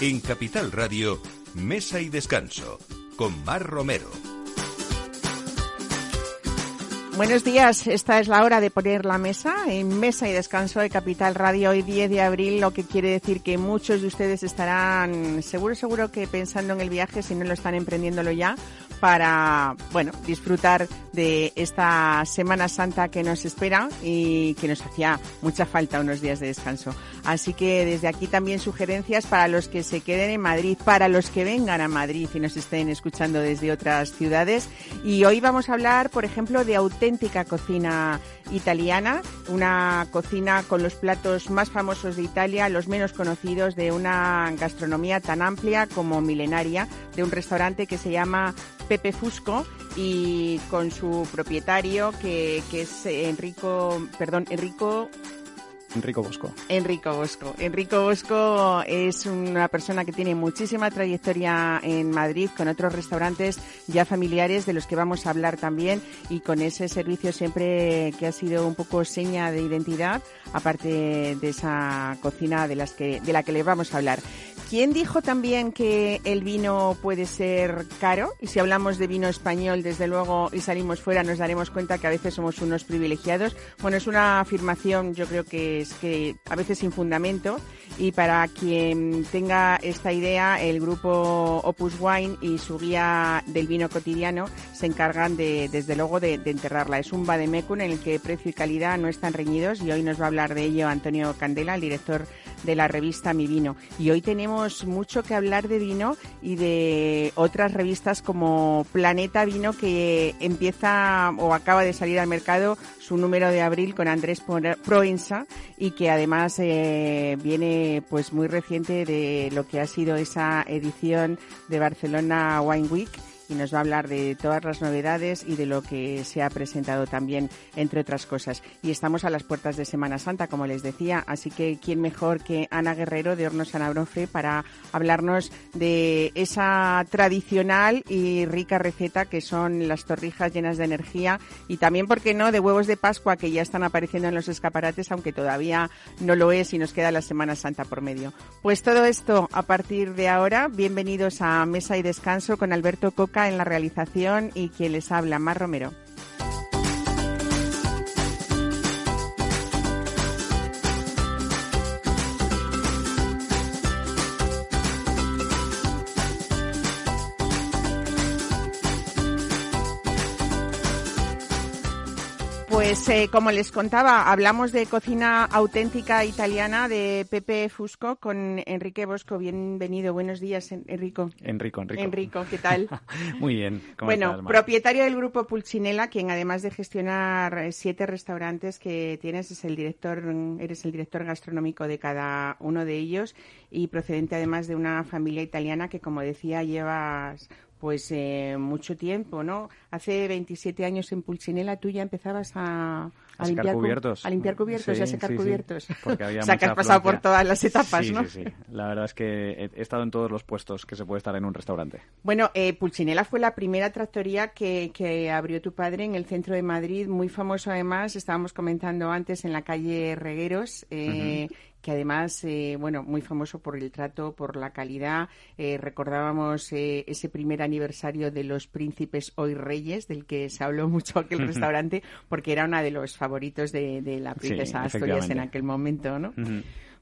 En Capital Radio, Mesa y Descanso, con Mar Romero. Buenos días, esta es la hora de poner la mesa en Mesa y Descanso de Capital Radio hoy 10 de abril, lo que quiere decir que muchos de ustedes estarán seguro, seguro que pensando en el viaje, si no lo están emprendiéndolo ya, para, bueno, disfrutar de esta Semana Santa que nos espera y que nos hacía mucha falta unos días de descanso. Así que desde aquí también sugerencias para los que se queden en Madrid, para los que vengan a Madrid y nos estén escuchando desde otras ciudades. Y hoy vamos a hablar, por ejemplo, de auténtica cocina italiana, una cocina con los platos más famosos de Italia, los menos conocidos, de una gastronomía tan amplia como milenaria, de un restaurante que se llama Pepe Fusco y con su propietario que, que es Enrico, perdón, Enrico Enrico Bosco. Enrico Bosco. Enrico Bosco es una persona que tiene muchísima trayectoria en Madrid con otros restaurantes ya familiares de los que vamos a hablar también y con ese servicio siempre que ha sido un poco seña de identidad, aparte de esa cocina de las que de la que le vamos a hablar. ¿Quién dijo también que el vino puede ser caro? Y si hablamos de vino español, desde luego, y salimos fuera, nos daremos cuenta que a veces somos unos privilegiados. Bueno, es una afirmación, yo creo que es que a veces sin fundamento. Y para quien tenga esta idea, el grupo Opus Wine y su guía del vino cotidiano se encargan de, desde luego, de, de enterrarla. Es un vademecum en el que precio y calidad no están reñidos y hoy nos va a hablar de ello Antonio Candela, el director de la revista Mi Vino. Y hoy tenemos mucho que hablar de vino y de otras revistas como Planeta Vino que empieza o acaba de salir al mercado su número de abril con Andrés Proensa y que además eh, viene pues muy reciente de lo que ha sido esa edición de Barcelona Wine Week nos va a hablar de todas las novedades y de lo que se ha presentado también, entre otras cosas. Y estamos a las puertas de Semana Santa, como les decía, así que quién mejor que Ana Guerrero de Hornos San Abrofre para hablarnos de esa tradicional y rica receta que son las torrijas llenas de energía y también, ¿por qué no?, de huevos de Pascua que ya están apareciendo en los escaparates, aunque todavía no lo es y nos queda la Semana Santa por medio. Pues todo esto a partir de ahora, bienvenidos a Mesa y Descanso con Alberto Coca en la realización y quien les habla, Mar Romero. Pues eh, como les contaba, hablamos de cocina auténtica italiana de Pepe Fusco con Enrique Bosco. Bienvenido, buenos días, Enrico. Enrico, Enrico. Enrico, ¿qué tal? Muy bien. ¿cómo bueno, estás, propietario del grupo Pulcinella, quien además de gestionar eh, siete restaurantes que tienes, es el director, eres el director gastronómico de cada uno de ellos y procedente además de una familia italiana que, como decía, llevas pues eh, mucho tiempo, ¿no? Hace 27 años en Pulcinella tú ya empezabas a, A limpiar cu- cubiertos. a limpiar cubiertos y a Sí, sacar sí, cubiertos. Porque había o sea, que has pasado por todas las etapas, ¿no? Sí, sí. La verdad es que he, estado en todos los puestos que se puede estar en un restaurante. Bueno, eh, Pulcinella fue la primera tractoría que, que abrió tu padre en el centro de Madrid, muy famoso además, estábamos comentando antes en la calle Regueros, eh, que además, eh, bueno, muy famoso por el trato, por la calidad. Eh, recordábamos eh, ese primer aniversario de los príncipes hoy reyes, del que se habló mucho aquel restaurante, porque era uno de los favoritos de, de la Sí, princesa Asturias en aquel momento, ¿no?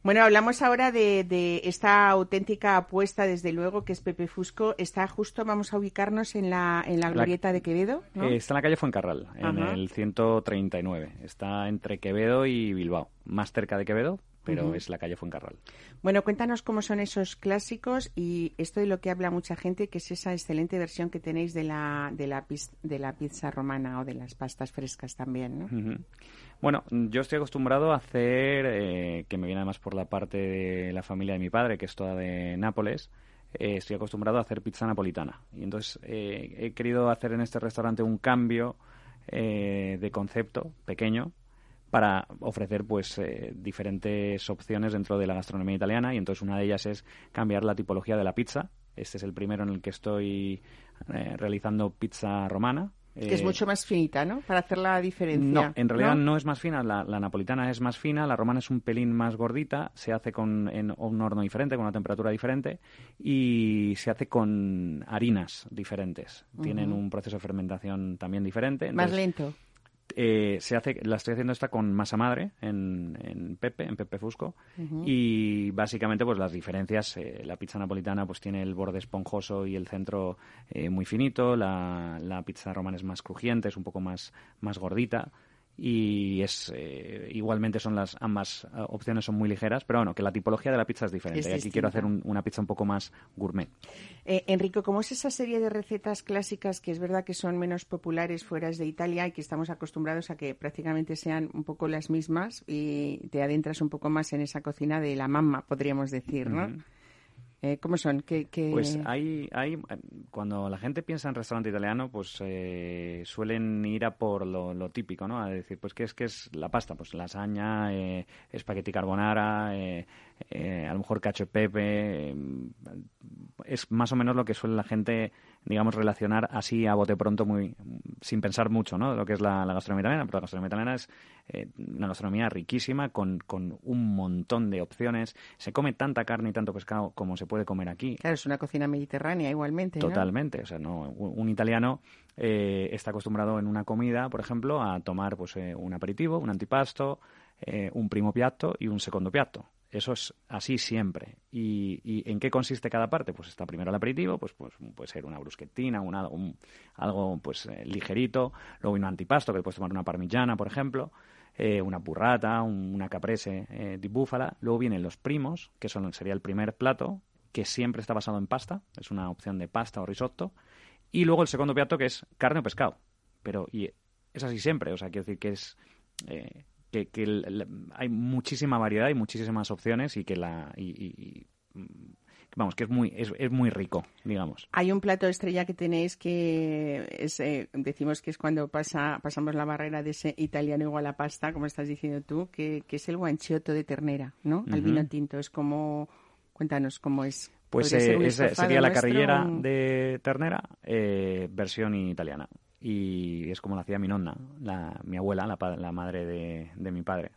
Bueno, hablamos ahora de, de esta auténtica apuesta, desde luego, que es Pepe Fusco. Está justo, vamos a ubicarnos en la, en la La- glorieta de Quevedo, ¿no? Eh, está en la calle Fuencarral, en Ajá. el 139. Está entre Quevedo y Bilbao. Más cerca de Quevedo, pero es la calle Fuencarral. Bueno, cuéntanos cómo son esos clásicos y esto de lo que habla mucha gente, que es esa excelente versión que tenéis de la, de la, de la pizza romana o de las pastas frescas también, ¿no? Bueno, yo estoy acostumbrado a hacer, eh, que me viene además por la parte de la familia de mi padre, que es toda de Nápoles, eh, estoy acostumbrado a hacer pizza napolitana. Y entonces eh, he querido hacer en este restaurante un cambio eh, de concepto pequeño para ofrecer pues eh, diferentes opciones dentro de la gastronomía italiana y entonces una de ellas es cambiar la tipología de la pizza. Este es el primero en el que estoy eh, realizando pizza romana Que es mucho más finita, ¿no? Para hacer la diferencia. No, en realidad no, es más fina. La, napolitana es más fina, la romana es un pelín más gordita. Se hace con en un horno diferente, con una temperatura diferente y se hace con harinas diferentes. Tienen un proceso de fermentación también diferente. más lento. Eh, se hace, la estoy haciendo esta con masa madre en, en Pepe, en Pepe Fusco. Y básicamente, pues las diferencias, eh, la pizza napolitana pues tiene el borde esponjoso y el centro eh, muy finito, la, la pizza romana es más crujiente, es un poco más, más gordita y es eh, igualmente son las ambas eh, opciones son muy ligeras pero bueno que la tipología de la pizza es diferente. Y aquí quiero hacer una pizza un poco más gourmet. Eh, Enrico cómo es esa serie de recetas clásicas que es verdad que son menos populares fuera de Italia y que estamos acostumbrados a que prácticamente sean un poco las mismas y te adentras un poco más en esa cocina de la mamma podríamos decir no eh, ¿Cómo son? ¿Qué, Pues hay, hay, cuando la gente piensa en restaurante italiano, pues eh, suelen ir a por lo, típico, ¿no? A decir, pues ¿qué es, qué es la pasta? Pues lasaña, eh, espagueti carbonara, eh, eh, a lo mejor cacho pepe. es más o menos lo que suele la gente digamos, relacionar así a bote pronto, muy sin pensar mucho, ¿no? Lo que es la, gastronomía italiana, pero la gastronomía italiana es eh, una gastronomía riquísima con, con un montón de opciones. Se come tanta carne y tanto pescado como se puede comer aquí. Claro, es una cocina mediterránea igualmente. Totalmente, o sea, no, un, italiano eh, está acostumbrado en una comida, por ejemplo, a tomar pues eh, un aperitivo, un antipasto, un primo piatto y un segundo piatto. Eso es así siempre. ¿Y, en qué consiste cada parte? Pues está primero el aperitivo, pues, pues puede ser una brusquetina, un, algo pues eh, ligerito, luego un antipasto, que puedes tomar una parmigiana, por ejemplo, eh, una burrata, una caprese eh, di búfala. Luego vienen los primos, que son, sería el primer plato, que siempre está basado en pasta, es una opción de pasta o risotto. Y luego el segundo plato, que es carne o pescado. Pero y es así siempre, o sea, quiero decir que es que, hay muchísima variedad y muchísimas opciones y que la y, vamos que es muy es, muy rico digamos. Hay un plato estrella que tenéis que es, eh, decimos que es cuando pasa pasamos la barrera de ese italiano igual a pasta como estás diciendo tú que, es el guanchotto de ternera no al vino tinto. Es como cuéntanos cómo es. Pues eh, sería la carrillera de ternera eh, versión italiana y es como lo hacía mi nonna, la, mi abuela, la, la madre de, de mi padre.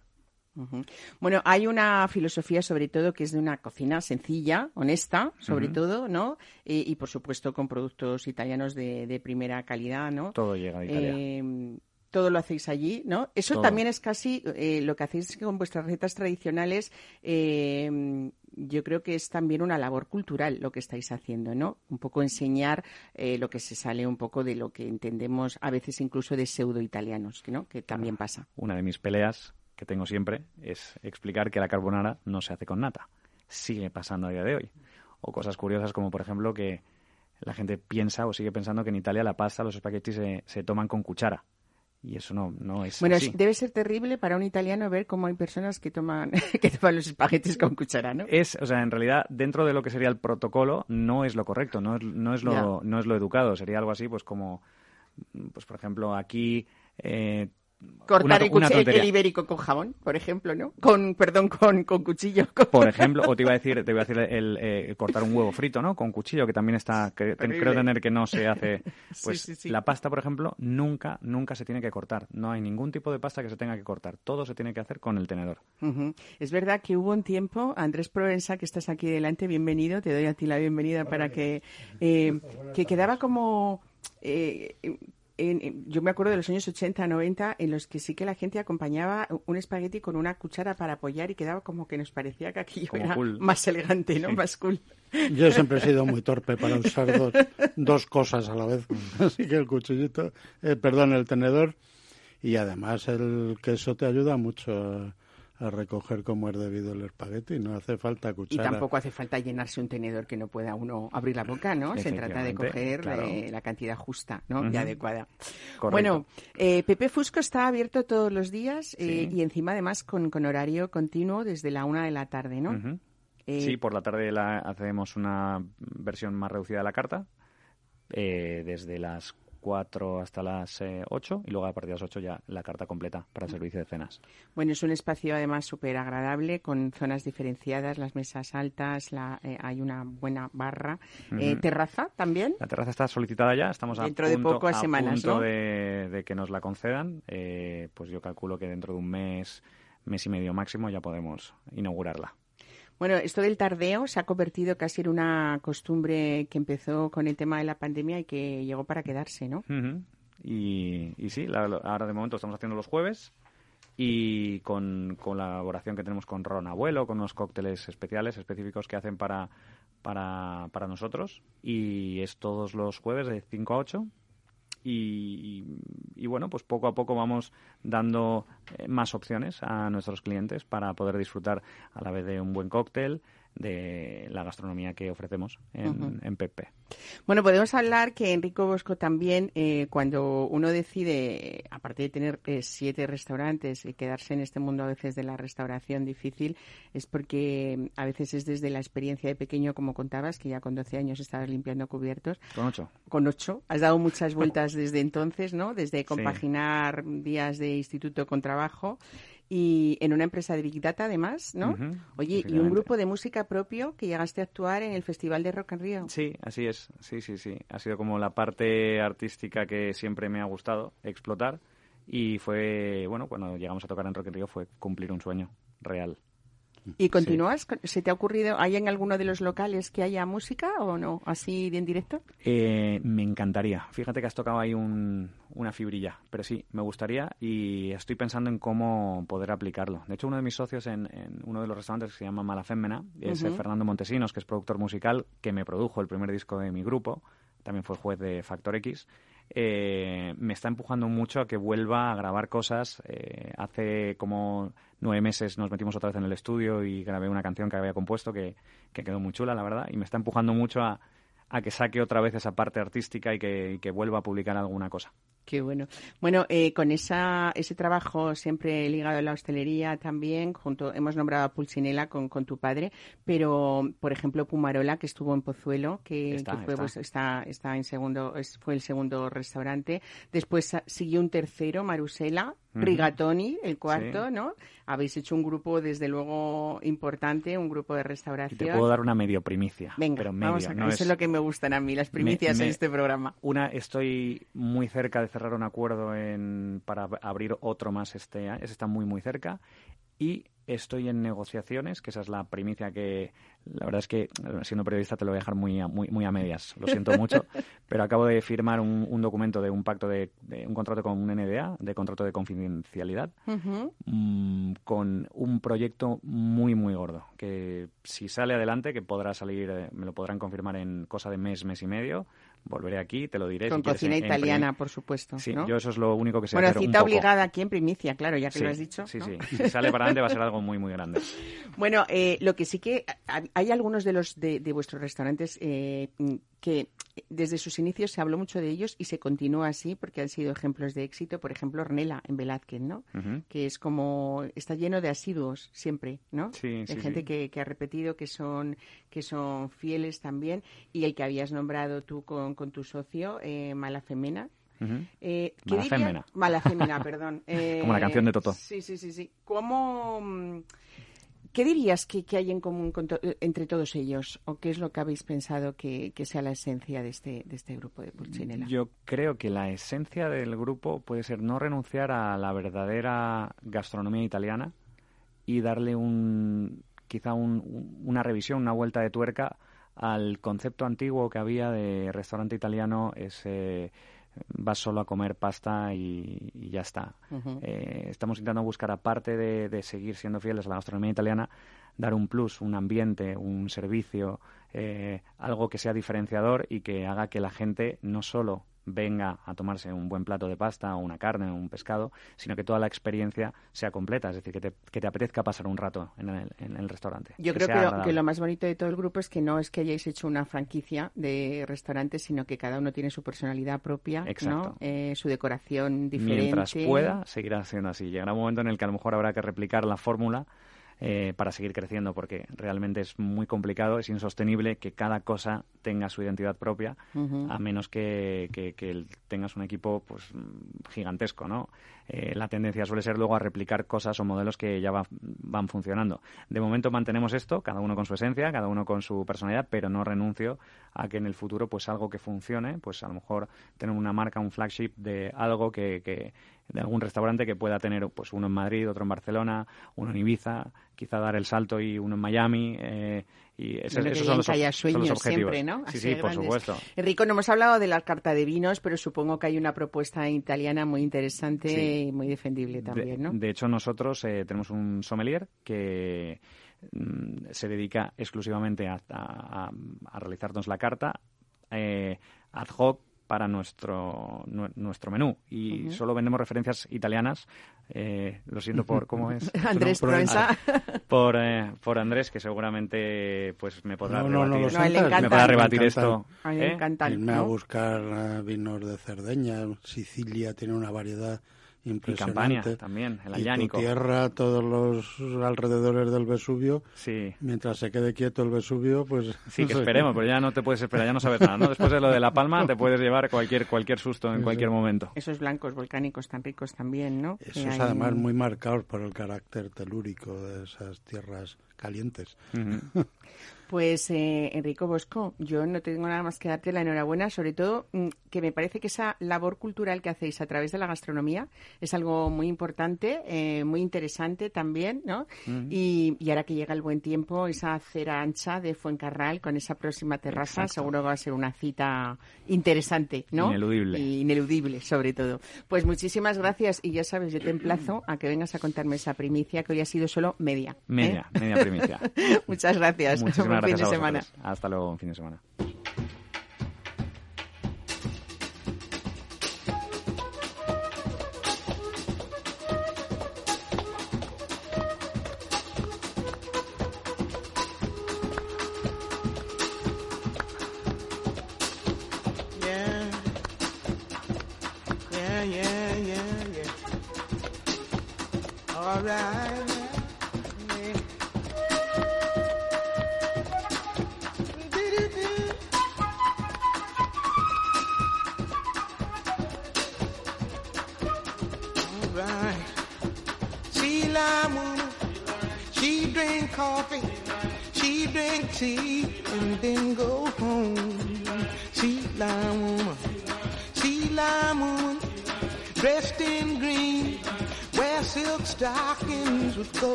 Bueno, hay una filosofía sobre todo que es de una cocina sencilla, honesta, sobre todo, ¿no? Y, por supuesto con productos italianos de, de, primera calidad, ¿no? Todo llega de Italia. Eh, todo lo hacéis allí, ¿no? Eso también es casi eh, lo que hacéis con vuestras recetas tradicionales. Eh, yo creo que es también una labor cultural lo que estáis haciendo, ¿no? Un poco enseñar eh, lo que se sale un poco de lo que entendemos a veces incluso de pseudo italianos, ¿no? Que también pasa. Una de mis peleas que tengo siempre es explicar que la carbonara no se hace con nata. Sigue pasando a día de hoy. O cosas curiosas como, por ejemplo, que la gente piensa o sigue pensando que en Italia la pasta, los espaguetis se, se toman con cuchara y eso no, no es bueno debe ser terrible para un italiano ver cómo hay personas que toman que toman los espaguetis con cuchara no es o sea en realidad dentro de lo que sería el protocolo no es lo correcto no es, no es lo no es lo educado. Sería algo así pues como pues por ejemplo aquí eh, Cortar el, ibérico con jabón, por ejemplo, ¿no? Con, perdón, con, con cuchillo. Por ejemplo, o te iba a decir, te iba a decir el, eh, cortar un huevo frito, ¿no? Con cuchillo, que también está, que creo tener que no se hace. Pues la pasta, por ejemplo, nunca, nunca se tiene que cortar. No hay ningún tipo de pasta que se tenga que cortar. Todo se tiene que hacer con el tenedor. Es verdad que hubo un tiempo, Andrés Provenza, que estás aquí delante, bienvenido, te doy a ti la bienvenida para que, eh, que quedaba como eh, yo me acuerdo de los años 80, 90, en los que sí que la gente acompañaba un espagueti con una cuchara para apoyar y quedaba como que nos parecía que aquello era más elegante, ¿no? Más cool. Yo siempre he sido muy torpe para usar dos, cosas a la vez. Así que el cuchillito, eh, perdón, el tenedor y además el queso te ayuda mucho a recoger como es debido el espagueti, no hace falta cuchara. Y tampoco hace falta llenarse un tenedor que no pueda uno abrir la boca, ¿no? Se trata de coger eh, la cantidad justa, ¿no? Y adecuada. Bueno, eh, Pepe Fusco está abierto todos los días eh, y encima además con, con, horario continuo desde la una de la tarde, ¿no? sí, por la tarde la, hacemos una versión más reducida de la carta, desde las 4 hasta las 8 y luego a partir de las 8 ya la carta completa para el servicio de cenas. Bueno, es un espacio además súper agradable con zonas diferenciadas, las mesas altas, hay una buena barra. ¿Terraza también? La terraza está solicitada ya, estamos dentro a punto, de pocas semanas, punto de, de, que nos la concedan. pues yo calculo que dentro de un mes, mes y medio máximo ya podemos inaugurarla. Bueno, esto del tardeo se ha convertido casi en una costumbre que empezó con el tema de la pandemia y que llegó para quedarse, ¿no? y, sí, ahora de momento estamos haciendo los jueves y con, con, la colaboración que tenemos con Ron Abuelo, con unos cócteles especiales, específicos que hacen para, para, para nosotros. Y es todos los jueves de 5 a 8 y, bueno, pues poco a poco vamos dando eh, más opciones a nuestros clientes para poder disfrutar a la vez de un buen cóctel, de la gastronomía que ofrecemos en, en Pepe. Bueno, podemos hablar que Enrico Bosco también, eh, cuando uno decide, aparte de tener eh, siete restaurantes y quedarse en este mundo a veces de la restauración difícil, es porque mm, a veces es desde la experiencia de pequeño, como contabas, que ya con 12 años estabas limpiando cubiertos. Con ocho. Con ocho. Has dado muchas vueltas desde entonces, ¿no? Desde compaginar días de instituto con trabajo y en una empresa de Big Data además, ¿no? Oye, y un grupo de música propio que llegaste a actuar en el Festival de Rock en Río. Sí, así es, sí, sí, sí. Ha sido como la parte artística que siempre me ha gustado explotar y fue, bueno, cuando llegamos a tocar en Rock en Río fue cumplir un sueño real. ¿Y continúas? ¿Se te ha ocurrido, hay en alguno de los locales que haya música o no? ¿Así en directo? Eh, me encantaría. Fíjate que has tocado ahí una fibrilla, pero sí, me gustaría y estoy pensando en cómo poder aplicarlo. De hecho, uno de mis socios en, uno de los restaurantes que se llama Malafémena es Fernando Montesinos, que es productor musical, que me produjo el primer disco de mi grupo, también fue juez de Factor X. Eh, me está empujando mucho a que vuelva a grabar cosas. Eh, hace como nueve meses nos metimos otra vez en el estudio y grabé una canción que había compuesto que, que quedó muy chula, la verdad, y me está empujando mucho a, que saque otra vez esa parte artística y que vuelva a publicar alguna cosa. Qué bueno. Bueno, eh, con esa, ese trabajo siempre ligado a la hostelería también, junto hemos nombrado a Pulsinela con, con tu padre, pero por ejemplo Pumarola que estuvo en Pozuelo, que, está, fue, pues, está. está, en segundo, fue el segundo restaurante. Después siguió un tercero, Marusela, Rigatoni, el cuarto, ¿no? Habéis hecho un grupo, desde luego, importante, un grupo de restauración. te puedo dar una medio primicia. Venga, pero vamos a, eso es... lo que me gustan a mí, las primicias en este programa. Una, estoy muy cerca de cerrar un acuerdo en, para abrir otro más este año, ese está muy, muy cerca. Y estoy en negociaciones, que esa es la primicia que la verdad es que siendo periodista te lo voy a dejar muy a, muy, muy a medias, lo siento mucho, pero acabo de firmar un, documento de un pacto de, un contrato con un NDA, de contrato de confidencialidad, mm, con un proyecto muy muy gordo, que si sale adelante, que podrá salir, eh, me lo podrán confirmar en cosa de mes, mes y medio, volveré aquí, te lo diré. Con cocina italiana, por supuesto. Sí, yo eso es lo único que sé Bueno, cita obligada aquí en primicia, claro, ya que lo has dicho. Sí, sí. Si sale para adelante va a ser algo muy, muy grande. Bueno, eh, lo que sí que hay algunos de los de, vuestros restaurantes eh, que desde sus inicios se habló mucho de ellos y se continúa así porque han sido ejemplos de éxito. Por ejemplo, Ornella en Velázquez, ¿no? Que es como está lleno de asiduos siempre, ¿no? Sí, de gente Que, que, ha repetido, que son que son fieles también y el que habías nombrado tú con, con tu socio, eh, Malafemena. eh, Malafemena. Malafemena, perdón. como la canción de Toto. Sí, sí, sí, sí. ¿Cómo mm, ¿Qué dirías que, hay en común entre todos ellos? ¿O qué es lo que habéis pensado que, sea la esencia de este, de este grupo de Pulcinella? Yo creo que la esencia del grupo puede ser no renunciar a la verdadera gastronomía italiana y darle un quizá una revisión, una vuelta de tuerca al concepto antiguo que había de restaurante italiano, ese vas solo a comer pasta y, ya está. Eh, estamos intentando buscar, aparte de, seguir siendo fieles a la gastronomía italiana, dar un plus, un ambiente, un servicio, eh, algo que sea diferenciador y que haga que la gente no solo venga a tomarse un buen plato de pasta o una carne o un pescado, sino que toda la experiencia sea completa, es decir, que te, que te apetezca pasar un rato en el, en el restaurante. Yo creo que lo, más bonito de todo el grupo es que no es que hayáis hecho una franquicia de restaurantes, sino que cada uno tiene su personalidad propia, ¿no? Eh, su decoración diferente. Mientras pueda, seguirá siendo así. Llegará un momento en el que a lo mejor habrá que replicar la fórmula eh, para seguir creciendo, porque realmente es muy complicado, es insostenible que cada cosa tenga su identidad propia, a menos que, que, tengas un equipo pues gigantesco, ¿no? Eh, la tendencia suele ser luego a replicar cosas o modelos que ya van funcionando. De momento mantenemos esto, cada uno con su esencia, cada uno con su personalidad, pero no renuncio a que en el futuro pues algo que funcione, pues a lo mejor tener una marca, un flagship de algo que, que de algún restaurante que pueda tener pues uno en Madrid, otro en Barcelona, uno en Ibiza, quizá dar el salto y uno en Miami. Eh, y esos son los, objetivos. Siempre, ¿no? sí, sí, por supuesto. Enrico, no hemos hablado de la carta de vinos, pero supongo que hay una propuesta italiana muy interesante y muy defendible también, ¿no? De hecho, nosotros eh, tenemos un sommelier que mm, se dedica exclusivamente a, a, realizarnos la carta eh, ad hoc para nuestro, nuestro menú. Y solo vendemos referencias italianas. Eh, lo siento por cómo es. Andrés Proenza. Por, eh, por Andrés, que seguramente pues me podrá rebatir, no, me podrá rebatir esto. A mí me ¿eh? Irme a buscar vinos de Cerdeña. Sicilia tiene una variedad Impresionante. Y también, el Ayánico. Y tierra, todos los alrededores del Vesubio. Sí. Mientras se quede quieto el Vesubio, pues... Sí, que esperemos, pero ya no te puedes esperar, ya no sabes nada, ¿no? Después de lo de La Palma te puedes llevar cualquier cualquier susto en cualquier momento. Esos blancos volcánicos tan ricos también, ¿no? Esos además muy marcados por el carácter telúrico de esas tierras calientes. Pues eh, Enrico Bosco, yo no tengo nada más que darte la enhorabuena, sobre todo mm, que me parece que esa labor cultural que hacéis a través de la gastronomía es algo muy importante, eh, muy interesante también, ¿no? y, ahora que llega el buen tiempo, esa acera ancha de Fuencarral con esa próxima terraza, seguro que va a ser una cita interesante, ¿no? Ineludible. ineludible, sobre todo. Pues muchísimas gracias y ya sabes, yo te emplazo a que vengas a contarme esa primicia que hoy ha sido solo media. ¿eh? Media, media primicia. Muchas gracias fin de semana. Hasta luego, un fin de semana.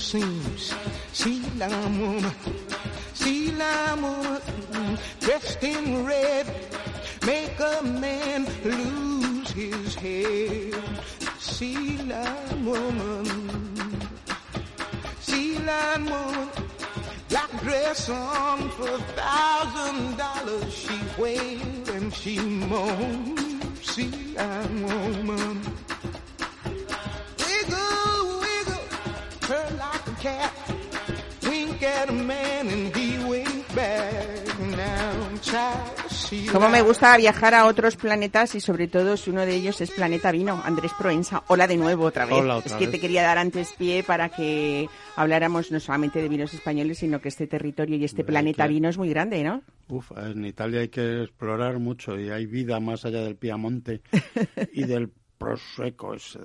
seems. Woman, she woman, dressed in red, make a man lose his head. She woman, she woman, black dress on for a thousand dollars. She wails and she moans. Cómo me gusta viajar a otros planetas y sobre todo si uno de ellos es Planeta Vino, Andrés Proenza. Hola de nuevo otra vez. es que te quería dar antes pie para que habláramos no solamente de vinos españoles, sino que este territorio y este planeta vino es muy grande, ¿no? Uf, en Italia hay que explorar mucho y hay vida más allá del Piamonte y del Prosecco. Ese,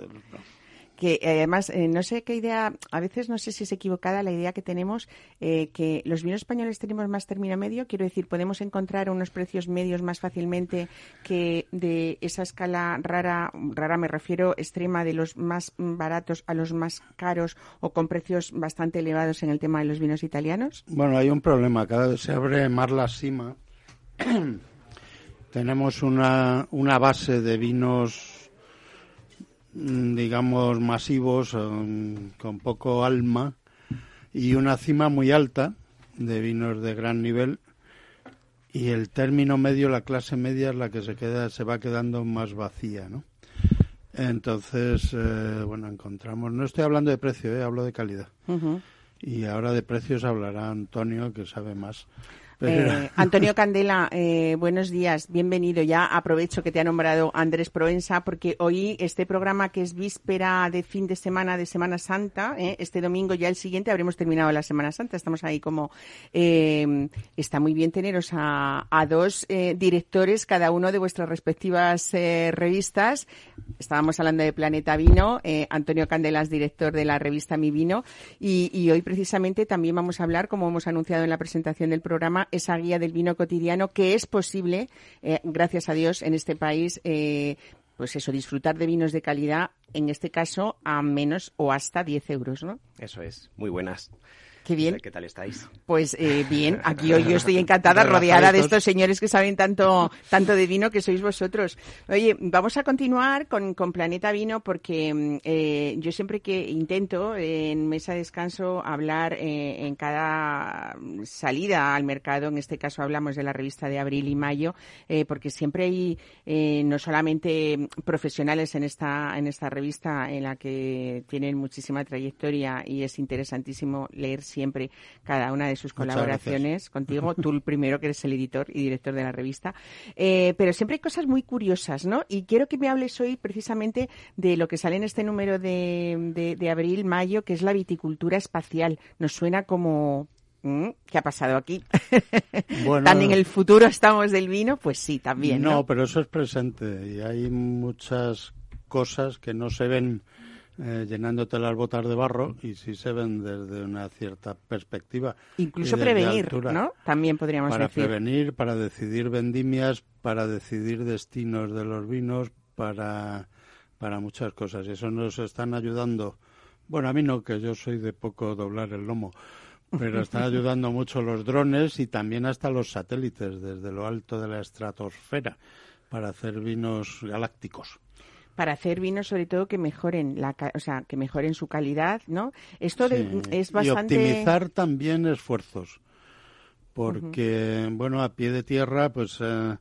que eh, además eh, no sé qué idea, a veces no sé si es equivocada la idea que tenemos, eh, que los vinos españoles tenemos más término medio, quiero decir, podemos encontrar unos precios medios más fácilmente que de esa escala rara, rara me refiero extrema, de los más baratos a los más caros o con precios bastante elevados en el tema de los vinos italianos. Bueno, hay un problema, cada vez se abre más la cima. Tenemos una, una base de vinos digamos, masivos, con poco alma, y una cima muy alta de vinos de gran nivel. Y el término medio, la clase media, es la que se queda, se va quedando más vacía, ¿no? Entonces, eh, bueno, encontramos. No estoy hablando de precio, eh, hablo de calidad. Y ahora de precios hablará Antonio, que sabe más. Eh, Antonio Candela, eh, buenos días, bienvenido. Ya aprovecho que te ha nombrado Andrés Proensa porque hoy este programa que es víspera de fin de semana de Semana Santa, eh, este domingo ya el siguiente habremos terminado la Semana Santa. Estamos ahí como está muy bien teneros a, a dos directores cada uno de vuestras respectivas revistas. Estábamos hablando de Planeta Vino, Antonio Candela es director de la revista Mi Vino y, y hoy precisamente también vamos a hablar, como hemos anunciado en la presentación del programa esa guía del vino cotidiano que es posible, eh, gracias a Dios, en este país, eh, pues eso, disfrutar de vinos de calidad, en este caso, a menos o hasta 10 euros, ¿no? Eso es. Muy buenas. Qué bien. ¿Qué tal estáis? Pues eh, bien, aquí hoy yo estoy encantada, rodeada de estos señores que saben tanto, tanto de vino que sois vosotros. Oye, vamos a continuar con, con Planeta Vino porque mm, eh, yo siempre que intento en mesa de descanso hablar eh, en cada salida al mercado, en este caso hablamos de la revista de abril y mayo, eh, porque siempre hay eh, no solamente profesionales en esta, en esta revista en la que tienen muchísima trayectoria y es interesantísimo leer siempre cada una de sus colaboraciones contigo, tú el primero que eres el editor y director de la revista. Eh, pero siempre hay cosas muy curiosas, ¿no? Y quiero que me hables hoy precisamente de lo que sale en este número de, de, abril, mayo, que es la viticultura espacial. Nos suena como mm, ¿Qué ha pasado aquí? Bueno, ¿Tan en el futuro estamos del vino? Pues sí, también. ¿no? no, pero eso es presente y hay muchas cosas que no se ven eh, llenándote las botas de barro y si se ven desde una cierta perspectiva. Incluso prevenir, ¿no? También podríamos para decir. Para prevenir, para decidir vendimias, para decidir destinos de los vinos, para, para muchas cosas. Y eso nos están ayudando. Bueno, a mí no, que yo soy de poco doblar el lomo pero están ayudando mucho los drones y también hasta los satélites desde lo alto de la estratosfera para hacer vinos galácticos para hacer vinos sobre todo que mejoren la o sea que mejoren su calidad no esto es bastante y optimizar también esfuerzos porque bueno a pie de tierra pues eh,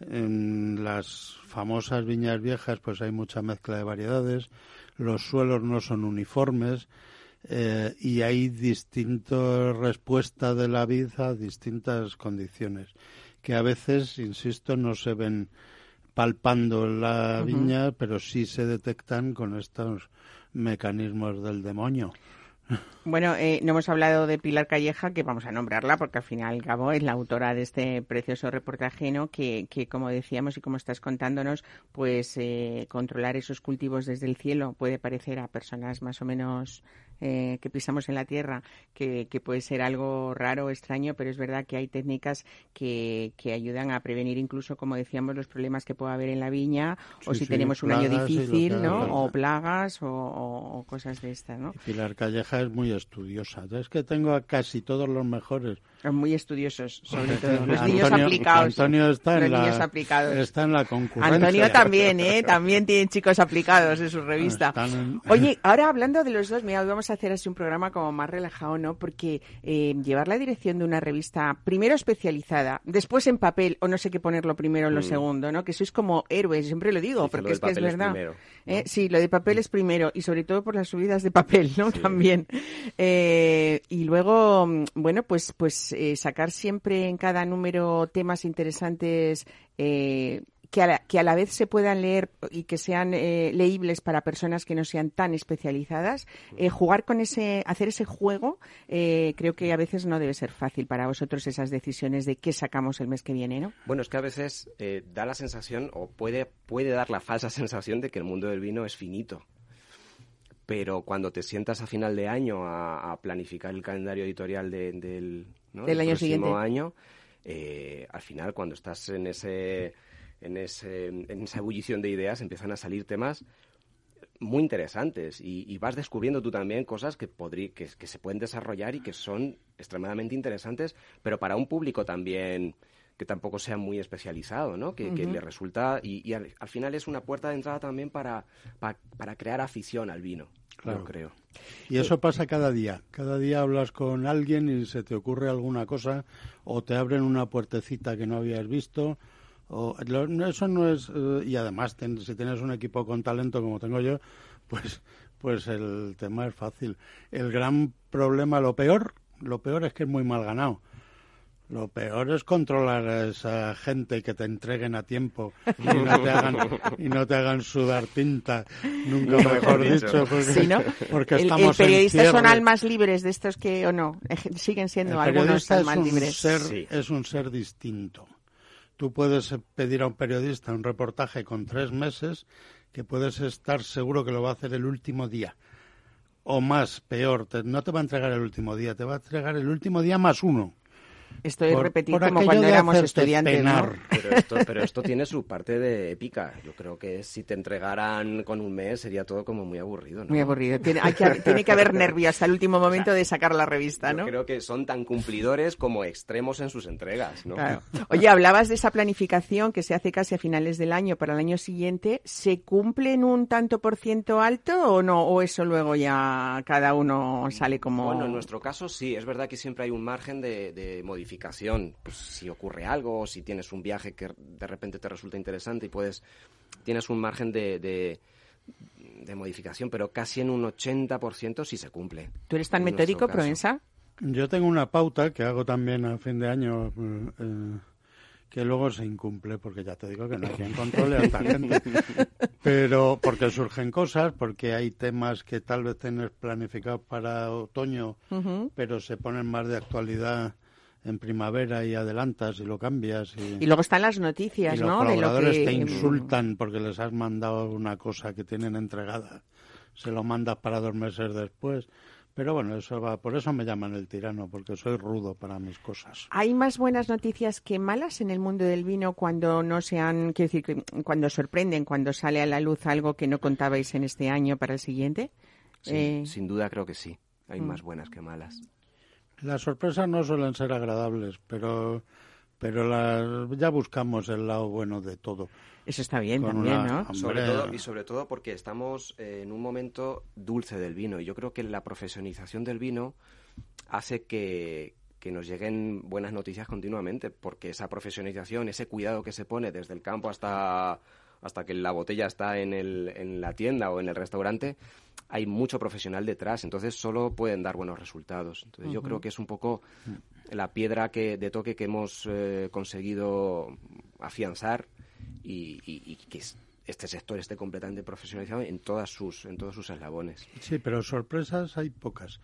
en las famosas viñas viejas pues hay mucha mezcla de variedades los suelos no son uniformes eh, y hay distintas respuestas de la vida a distintas condiciones que a veces insisto no se ven palpando la viña, pero sí se detectan con estos mecanismos del demonio. Bueno, eh, no hemos hablado de Pilar Calleja, que vamos a nombrarla porque al final Gabo es la autora de este precioso reportaje, ¿no? que, que como decíamos y como estás contándonos, pues eh, controlar esos cultivos desde el cielo puede parecer a personas más o menos eh, que pisamos en la tierra, que, que, puede ser algo raro o extraño, pero es verdad que hay técnicas que, que, ayudan a prevenir incluso, como decíamos, los problemas que pueda haber en la viña, o si tenemos un año difícil, ¿no? O plagas o, cosas de estas, ¿no? Pilar Calleja es muy estudiosa. Es que tengo a casi todos los mejores. Muy estudiosos, sobre todo. Los niños aplicados. Antonio está en, la, aplicados. está en la concurrencia. Antonio también, ¿eh? También tiene chicos aplicados en su revista. Oye, ahora hablando de los dos, mira, vamos a hacer así un programa como más relajado, ¿no? Porque eh, llevar la dirección de una revista, primero especializada, después en papel, o no sé qué ponerlo primero o lo mm. segundo, ¿no? Que sois como héroes, siempre lo digo, porque es que es verdad. ¿Eh? Sí, lo de papel es primero, y sobre todo por las subidas de papel, ¿no? También. Eh, y luego, bueno, pues, pues sacar siempre en cada número temas interesantes eh, que, a la, que a la vez se puedan leer y que sean eh, leíbles para personas que no sean tan especializadas. jugar con ese, hacer ese juego, creo que a veces no debe ser fácil para vosotros esas decisiones de qué sacamos el mes que viene, ¿no? Bueno, es que a veces da la sensación o puede, puede dar la falsa sensación de que el mundo del vino es finito pero cuando te sientas a final de año a, planificar el calendario editorial del, del año siguiente. año, eh, al final cuando estás en ese, en ese en esa ebullición de ideas empiezan a salir temas muy interesantes y, vas descubriendo tú también cosas que, que, que, se pueden desarrollar y que son extremadamente interesantes, pero para un público también que tampoco sea muy especializado, ¿no? Que, le resulta, y, al, final es una puerta de entrada también para, para, crear afición al vino, claro. creo. Y eso pasa cada día. Cada día hablas con alguien y se te ocurre alguna cosa o te abren una puertecita que no habías visto. O, eso no es. Eh, y además, si tienes un equipo con talento como tengo yo, pues, pues el tema es fácil. El gran problema, lo peor, lo peor es que es muy mal ganado. Lo peor es controlar a esa gente que te entreguen a tiempo y no te hagan, y no te hagan sudar tinta, nunca mejor dicho, porque, Sí, ¿no? porque El, estamos el en periodista son almas libres de estos que, o no, siguen siendo El algunos periodista es almas un, libres. ser, Sí. es un ser distinto. Tú puedes pedir a un periodista un reportaje con tres meses que puedes estar seguro que lo va a hacer el último día. O más, peor, te- no te va a entregar el último día, te va a entregar el último día más uno. Esto es Por- repetir por como cuando éramos estudiantes, ¿no? Pero esto, pero esto tiene su parte de épica. Yo creo que si te entregaran con un mes sería todo como muy aburrido, ¿no? Muy aburrido. Tiene, hay que, tiene que haber nervio hasta el último momento de sacar la revista, Yo ¿no? creo que son tan cumplidores como extremos en sus entregas, ¿no? Claro. Oye, hablabas de esa planificación que se hace casi a finales del año para el año siguiente. ¿Se cumple en un tanto por ciento alto o no? ¿O eso luego ya cada uno sale como...? Bueno, en nuestro caso sí, es verdad que siempre hay un margen de, de modificación. Pues si ocurre algo, o si tienes un viaje que de repente te resulta interesante y puedes, tienes un margen de, de, de modificación, pero casi en un 80% sí se cumple. ¿Tú eres tan metódico. Proensa? Yo tengo una pauta que hago también a fin de año eh, eh, que luego se incumple porque ya te digo que no hay quien controle a esta gente. Pero porque surgen cosas, porque hay temas que tal vez tienes planificados para otoño, pero se ponen más de actualidad en primavera y adelantas y lo cambias. Y, Y luego están las noticias, y los ¿no? De lo colaboradores que... te insultan porque les has mandado una cosa que tienen entregada. Se lo mandas para dos meses después. Pero bueno, eso va, por eso me llaman el tirano, porque soy rudo para mis cosas. ¿Hay más buenas noticias que malas en el mundo del vino cuando no sean, quiero decir, que cuando sorprenden, cuando sale a la luz algo que no contabais en este año para el siguiente? Sí, Eh, Sin duda creo que sí. Hay Mm. más buenas que malas. Las sorpresas no suelen ser agradables, pero, pero las, ya buscamos el lado bueno de todo. Eso está bien Con también, una- ¿no? Hombre. Sobre todo, y sobre todo porque estamos eh, en un momento dulce del vino. Y yo creo que la profesionalización del vino hace que, que nos lleguen buenas noticias continuamente, porque esa profesionalización, ese cuidado que se pone desde el campo hasta, hasta que la botella está en, el, en la tienda o en el restaurante, hay mucho profesional detrás, entonces solo pueden dar buenos resultados. Entonces yo creo que es un poco la piedra que, de toque que hemos eh, conseguido afianzar y, y- y que es- este sector esté completamente profesionalizado en todas sus en todos sus eslabones. Sí, pero sorpresas hay pocas.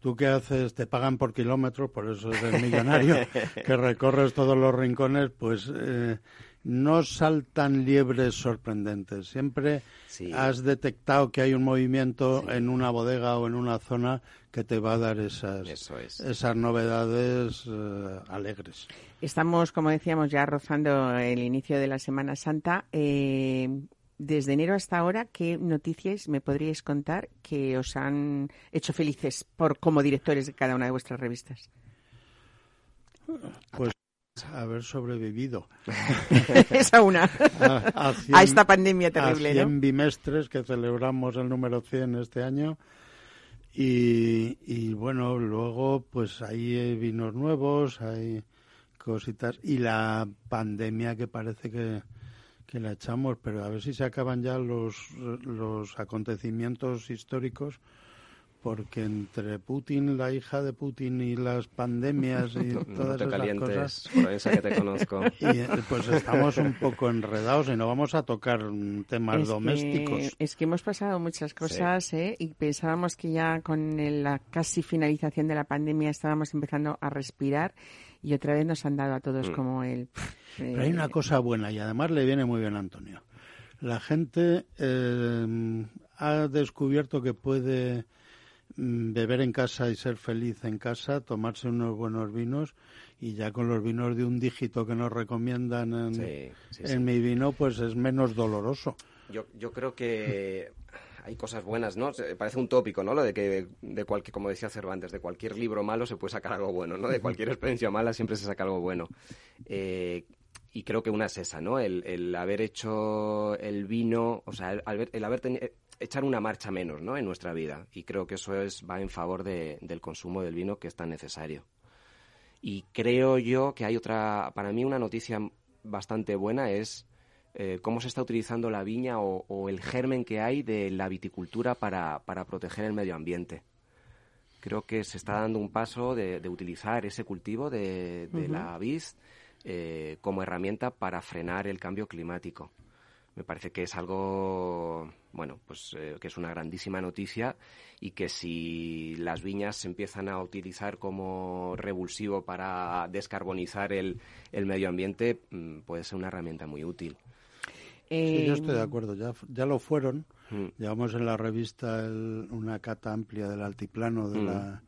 Tú qué haces, te pagan por kilómetros, por eso eres millonario, que recorres todos los rincones, pues eh, no saltan liebres sorprendentes. Siempre Sí. has detectado que hay un movimiento en una bodega o en una zona que te va a dar esas, Eso es. esas novedades eh, alegres. Estamos, como decíamos, ya rozando el inicio de la Semana Santa. Eh, desde enero hasta ahora, ¿qué noticias me podríais contar que os han hecho felices por como directores de cada una de vuestras revistas? Pues haber sobrevivido Esa una. a, a cien- A esta pandemia terrible, a ¿no? 100 bimestres que celebramos el número 100 este año y, y bueno luego pues hay vinos nuevos hay cositas y la pandemia que parece que, que la echamos pero a ver si se acaban ya los los acontecimientos históricos porque entre Putin, la hija de Putin y las pandemias y No todas te esas calientes, cosas Provenza, que te conozco. y eh, pues estamos un poco enredados y no vamos a tocar temas Es que- domésticos. es que hemos pasado muchas cosas ¿eh? y pensábamos que ya con el- la casi finalización de la pandemia estábamos empezando a respirar y otra vez nos han dado a todos Mm. como el... Pero hay una cosa buena y además le viene muy bien a Antonio. La gente eh, ha descubierto que puede beber en casa y ser feliz en casa, tomarse unos buenos vinos y ya con los vinos de un dígito que nos recomiendan en, Sí, sí, sí. en mi vino, pues es menos doloroso. Yo, yo creo que hay cosas buenas, ¿no? Parece un tópico, ¿no? Lo de que, de cualquier, como decía Cervantes, de cualquier libro malo se puede sacar algo bueno, ¿no? De cualquier experiencia mala siempre se saca algo bueno. Eh, y creo que una es esa, ¿no? El, el haber hecho el vino, o sea, el, haber- el haber teni- echar una marcha menos, ¿no? En nuestra vida. Y creo que eso es va en favor de- del consumo del vino que es tan necesario. Y creo yo que hay otra, para mí una noticia bastante buena es eh, cómo se está utilizando la viña o, o el germen que hay de la viticultura para, para proteger el medio ambiente. creo que se está dando un paso de, utilizar ese cultivo de, la vid eh, como herramienta para frenar el cambio climático. Me parece que es algo, bueno, pues eh, que es una grandísima noticia y que si las viñas se empiezan a utilizar como revulsivo para descarbonizar el, el medio ambiente, mm, puede ser una herramienta muy útil. Sí, yo estoy de acuerdo. Ya, ya lo fueron. Mm. Llevamos en la revista una cata amplia del altiplano de, mm. la,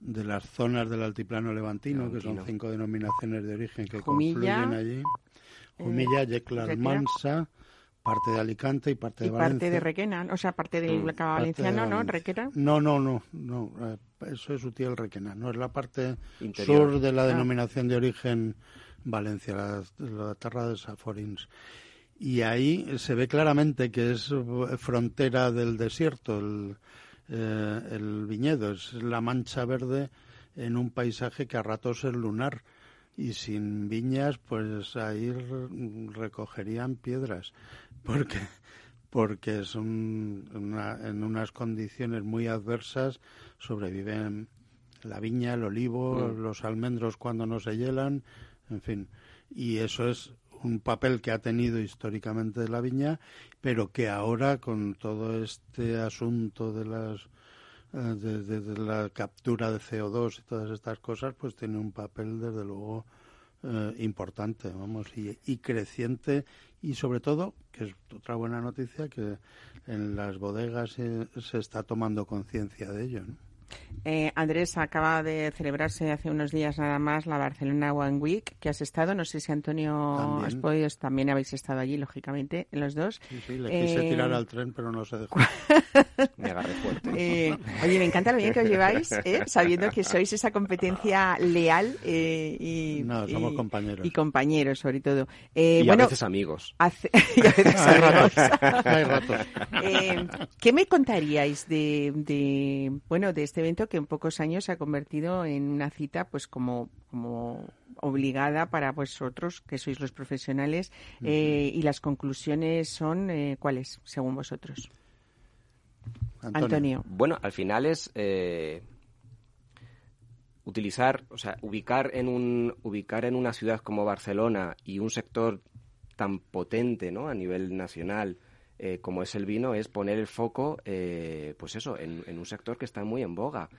de las zonas del altiplano levantino, que son cinco denominaciones de origen que confluyen allí. Jumilla, eh, Yecla Mansa, parte de Alicante y parte de Valencia. parte de Requena, o sea, parte de mm. Valenciano, ¿no? ¿Requena? No, no, no, no, eh, eso es Utiel Requena, no, es la parte sur de la ah. denominación de origen Valencia, la, la tierra de Saforins. Y ahí se ve claramente que es frontera del desierto, el, eh, el viñedo, es la mancha verde en un paisaje que a ratos es lunar y sin viñas pues ahí recogerían piedras porque porque son en unas condiciones muy adversas sobreviven la viña, el olivo, mm. los almendros cuando no se hielan, en fin. Y eso es un papel que ha tenido históricamente la viña, pero que ahora con todo este asunto de las eh, de, la captura de CO2 y todas estas cosas, pues tiene un papel desde luego eh, importante, vamos, y, y, creciente y sobre todo, que es otra buena noticia, que en las bodegas se, se está tomando conciencia de ello. ¿no? Eh, Andrés, acaba de celebrarse hace unos días nada más la Barcelona One Week, que has estado. No sé si Antonio también. has podido, también habéis estado allí, lógicamente, los dos. Sí, sí, le quise eh, tirar al tren, pero no se dejó. me agarré fuerte. Eh, oye, me encanta lo bien que os lleváis, sabiendo que sois esa competencia leal y, no, somos compañeros. Y compañeros, sobre todo. y bueno, a veces amigos. y a veces amigos. Hay ratos. ¿Qué me contaríais de, de, bueno, de este evento que en pocos años se ha convertido en una cita pues como, como obligada para vosotros, que sois los profesionales, eh, y las conclusiones son eh, cuáles, según vosotros. Antonio. Bueno, al final es eh, utilizar, o sea, ubicar en un ubicar en una ciudad como Barcelona y un sector tan potente, ¿no? A nivel nacional eh, como es el vino, es poner el foco, eh, pues eso, en, un sector que está muy en boga.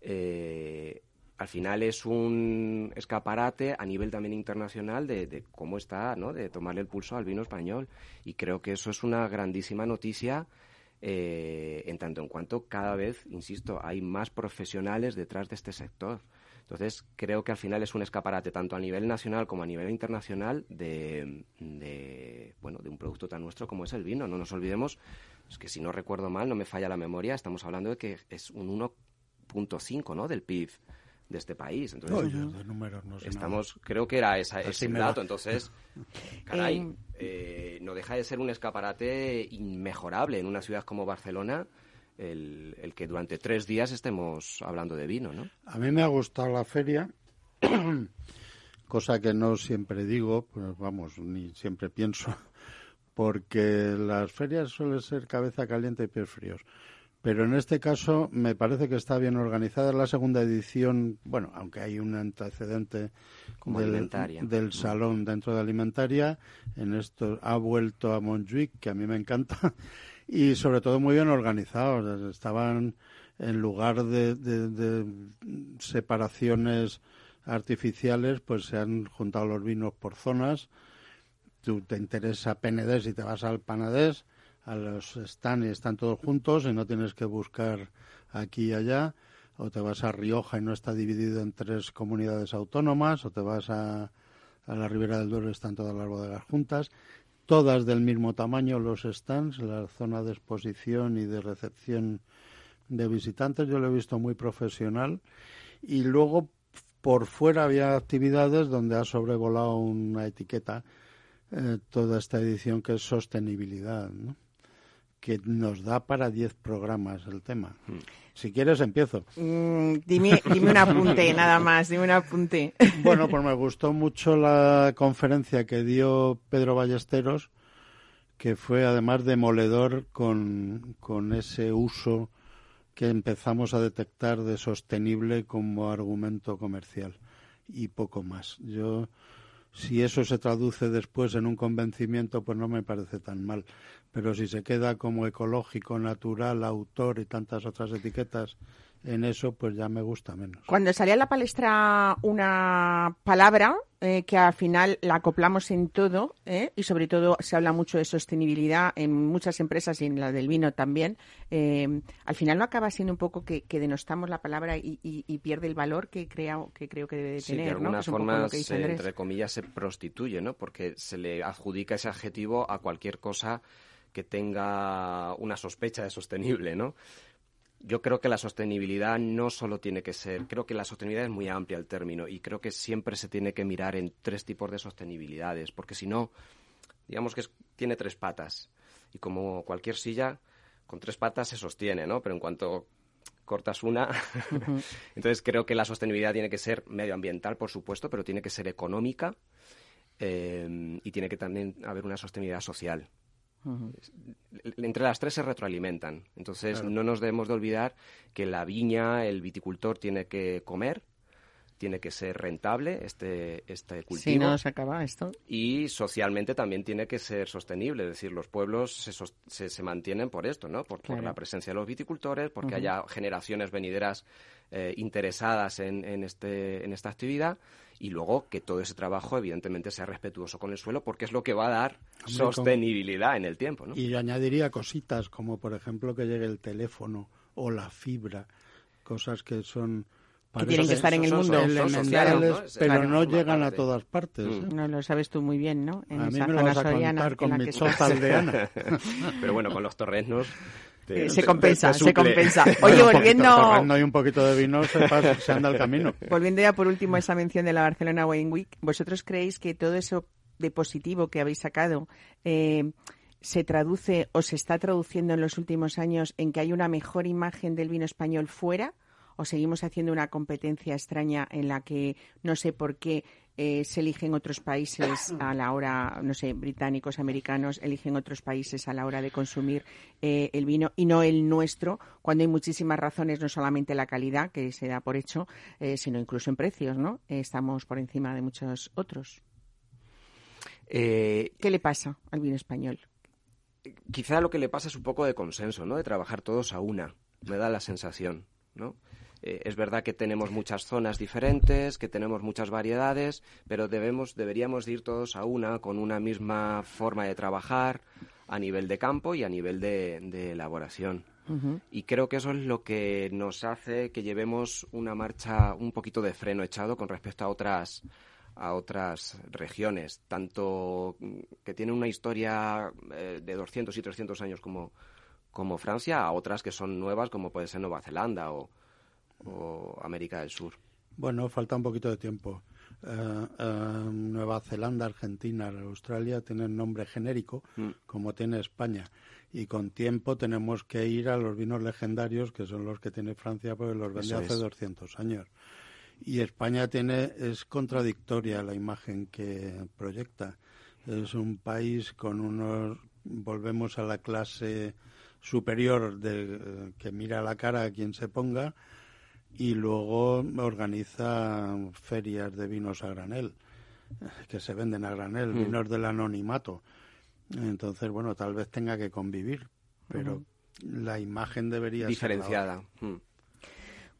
Eh, al final es un escaparate a nivel también internacional de, cómo está, ¿no? De tomarle el pulso al vino español. Y creo que eso es una grandísima noticia en tanto en cuanto cada vez, insisto, hay más profesionales detrás de este sector. Entonces, creo que al final es un escaparate tanto a nivel nacional como a nivel internacional de, bueno, de un producto tan nuestro como es el vino. No nos olvidemos, es que si no recuerdo mal, no me falla la memoria, estamos hablando de que es un 1.5 ¿no? del PIB de este país. Entonces, de números no sé estamos, creo que era esa, ese dato. Entonces, caray, em, eh, no deja de ser un escaparate inmejorable en una ciudad como Barcelona el, el, que durante tres días estemos hablando de vino, ¿no? A mí me ha gustado la feria, cosa que no siempre digo, pues vamos, ni siempre pienso, porque las ferias suelen ser cabeza caliente y pies fríos. Pero en este caso me parece que está bien organizada la segunda edición, bueno, aunque hay un antecedente Como del, del, salón dentro de alimentaria, en esto ha vuelto a Montjuic, que a mí me encanta, y sobre todo muy bien organizados. Estaban en lugar de, separaciones artificiales, pues se han juntado los vinos por zonas. Tú te interesa Penedés y te vas al Panadés, a los están y están todos juntos y no tienes que buscar aquí y allá. O te vas a Rioja y no está dividido en tres comunidades autónomas, o te vas a, a la Ribera del Duero y están todas las bodegas juntas todas del mismo tamaño los stands, la zona de exposición y de recepción de visitantes, yo lo he visto muy profesional y luego por fuera había actividades donde ha sobrevolado una etiqueta eh, toda esta edición que es sostenibilidad, ¿no? Que nos da para 10 programas el tema. Hmm. Si quieres, empiezo. Mm, dime, dime un apunte, nada más, dime un apunte. Bueno, pues me gustó mucho la conferencia que dio Pedro Ballesteros, que fue además demoledor con, con ese uso que empezamos a detectar de sostenible como argumento comercial y poco más. Yo si eso se traduce después en un convencimiento, pues no me parece tan mal. Pero si se queda como ecológico, natural, autor y tantas otras etiquetas en eso, pues ya me gusta menos. Cuando salía a la palestra una palabra eh, que al final la acoplamos en todo, eh, y sobre todo se habla mucho de sostenibilidad en muchas empresas y en la del vino también, eh, al final no acaba siendo un poco que, denostamos la palabra y, pierde el valor que, creo que creo que debe de tener. de alguna forma, entre comillas, se prostituye, ¿no? Porque se le adjudica ese adjetivo a cualquier cosa que tenga una sospecha de sostenible, ¿no? Yo creo que la sostenibilidad no solo tiene que ser, creo que la sostenibilidad es muy amplia el término y creo que siempre se tiene que mirar en tres tipos de sostenibilidades, porque si no, digamos que tiene tres patas y como cualquier silla, con tres patas se sostiene, ¿no? Pero en cuanto cortas una, entonces creo que la sostenibilidad tiene que ser medioambiental, por supuesto, pero tiene que ser económica eh, y tiene que también haber una sostenibilidad social. Entre las tres se retroalimentan. Entonces, no nos debemos de olvidar que la viña, el viticultor tiene que comer, tiene que ser rentable este, este cultivo. Si no se acaba esto. Y socialmente también tiene que ser sostenible. Es decir, los pueblos se, se, mantienen por esto, ¿no? Por, la presencia de los viticultores, porque haya generaciones venideras eh, interesadas en, en, este, en esta actividad y luego que todo ese trabajo evidentemente sea respetuoso con el suelo porque es lo que va a dar sostenibilidad en el tiempo. ¿no? Y yo añadiría cositas como por ejemplo que llegue el teléfono o la fibra, cosas que son... Que tienen que estar en el mundo. Elementales, pero no llegan a todas partes. Mm. ¿eh? No lo sabes tú muy bien, ¿no? En a mí me lo vas a contar con mi choza aldeana. pero bueno, con los torrenos eh, se compensa, se compensa. Oye, volviendo... hay un poquito de vino, se, se anda el camino. Volviendo ya por último a esa mención de la Barcelona Wine Week, ¿vosotros creéis que todo eso de positivo que habéis sacado eh, se traduce o se está traduciendo en los últimos años en que hay una mejor imagen del vino español fuera? ¿O seguimos haciendo una competencia extraña en la que no sé por qué eh, se eligen otros países a la hora, no sé, británicos, americanos, eligen otros países a la hora de consumir eh, el vino y no el nuestro, cuando hay muchísimas razones, no solamente la calidad, que se da por hecho, eh, sino incluso en precios, ¿no? estamos por encima de muchos otros. ¿Qué le pasa al vino español? Quizá lo que le pasa es un poco de consenso, ¿no? De trabajar todos a una, me da la sensación, ¿no? Eh, es verdad que tenemos muchas zonas diferentes, que tenemos muchas variedades, pero debemos, deberíamos ir todos a una con una misma forma de trabajar a nivel de campo y a nivel de, elaboración. Y creo que eso es lo que nos hace que llevemos una marcha un poquito de freno echado con respecto a otras a otras regiones, tanto que tienen una historia eh, de 200 y 300 años como, como Francia, a otras que son nuevas como puede ser Nueva Zelanda o, o América del Sur? Bueno, falta un poquito de tiempo. Eh, eh, Nueva Zelanda, Argentina, Australia tienen nombre genérico, mm. como tiene España. Y con tiempo tenemos que ir a los vinos legendarios, que son los que tiene Francia, porque los vende hace 200 años. Y España tiene, es contradictoria la imagen que proyecta. Es un país con unos, volvemos a la clase superior de, eh, que mira la cara a quien se ponga, y luego organiza ferias de vinos a granel, que se venden a granel, mm. vinos del anonimato. Entonces, bueno, tal vez tenga que convivir, pero la imagen debería diferenciada. ser mm.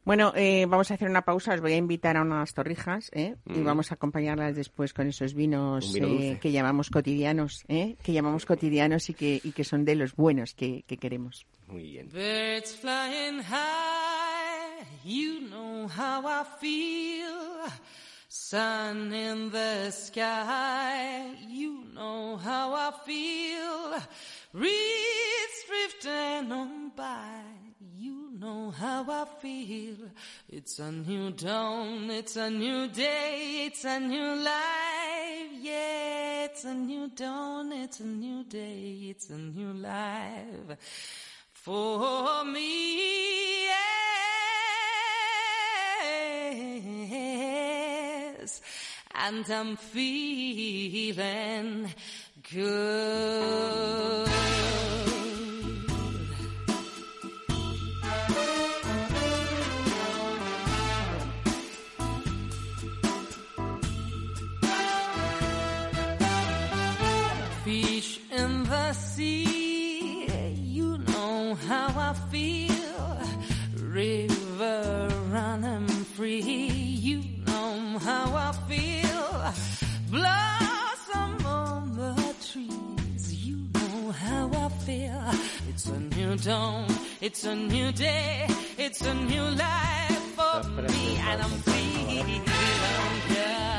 Bueno, eh, vamos a hacer una pausa. Os voy a invitar a unas torrijas ¿eh? y mm. vamos a acompañarlas después con esos vinos eh, que llamamos cotidianos, ¿eh? que llamamos cotidianos y que, y que son de los buenos que, que queremos. Muy bien. You know how I feel. Sun in the sky. You know how I feel. Reeds drifting on by. You know how I feel. It's a new dawn. It's a new day. It's a new life. Yeah, it's a new dawn. It's a new day. It's a new life for me. Yeah. And I'm feeling good.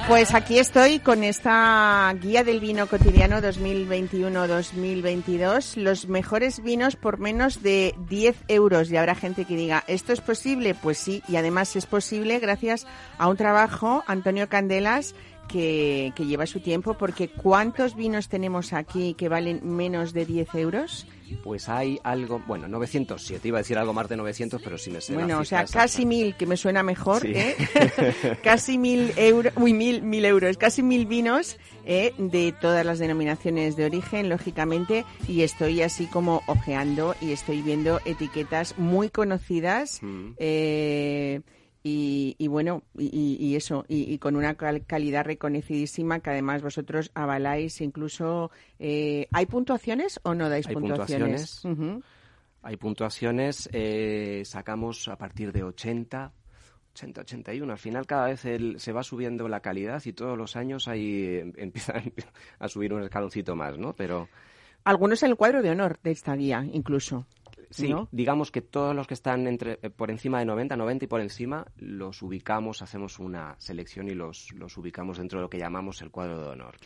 Pues aquí estoy con esta guía del vino cotidiano 2021-2022. Los mejores vinos por menos de 10 euros. Y habrá gente que diga, ¿esto es posible? Pues sí, y además es posible gracias a un trabajo, Antonio Candelas, que, que lleva su tiempo, porque ¿cuántos vinos tenemos aquí que valen menos de 10 euros? Pues hay algo, bueno, 907, iba a decir algo más de 900, pero sí me sé Bueno, o sea, exacta. casi mil, que me suena mejor, Sí. ¿eh? casi mil euros, uy, mil, mil euros, casi mil vinos ¿eh? de todas las denominaciones de origen, lógicamente, y estoy así como ojeando y estoy viendo etiquetas muy conocidas. Mm. eh, y, y bueno, y, y- eso, y, y con una cal- calidad reconocidísima que además vosotros avaláis incluso... eh, ¿Hay puntuaciones o no dais Hay puntuaciones? puntuaciones. Hay puntuaciones, eh, sacamos a partir de 80, 80, 81. Al final cada vez el- se va subiendo la calidad y todos los años ahí eh, empiezan a subir un escaloncito más, ¿no? Pero Algunos en el cuadro de honor de esta guía, incluso. Sí, ¿no? digamos que todos los que están entre, eh, por encima de 90, 90 y por encima, los ubicamos, hacemos una selección y los, los ubicamos dentro de lo que llamamos el cuadro de honor.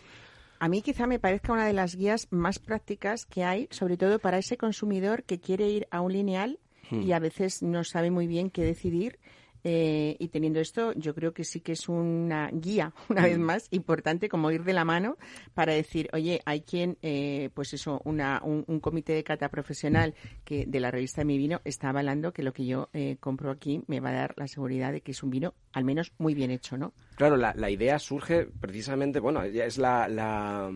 A mí quizá me parezca una de las guías más prácticas que hay, sobre todo para ese consumidor que quiere ir a un lineal Hmm. y a veces no sabe muy bien qué decidir. Eh, y teniendo esto, yo creo que sí que es una guía, una vez más, importante como ir de la mano para decir, oye, hay quien, eh, pues eso, una, un, un comité de cata profesional que de la revista Mi Vino está avalando que lo que yo eh, compro aquí me va a dar la seguridad de que es un vino al menos muy bien hecho, ¿no? Claro, la, la idea surge precisamente, bueno, ya es la, la-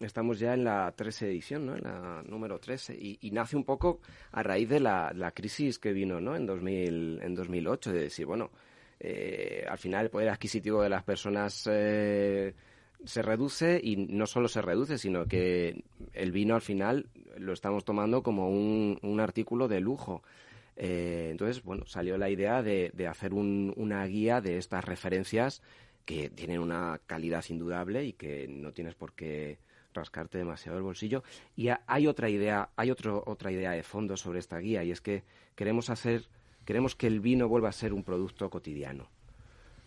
Estamos ya en la 13 edición, ¿no? En la número 13. Y, y nace un poco a raíz de la, la crisis que vino, ¿no? En, 2000, en 2008, de decir, bueno, eh, al final el poder adquisitivo de las personas eh, se reduce y no solo se reduce, sino que el vino al final lo estamos tomando como un, un artículo de lujo. Eh, entonces, bueno, salió la idea de, de hacer un- una guía de estas referencias que tienen una calidad indudable y que no tienes por qué rascarte demasiado el bolsillo. Y ha- hay otra idea, hay otro, otra idea de fondo sobre esta guía y es que queremos hacer, queremos que el vino vuelva a ser un producto cotidiano.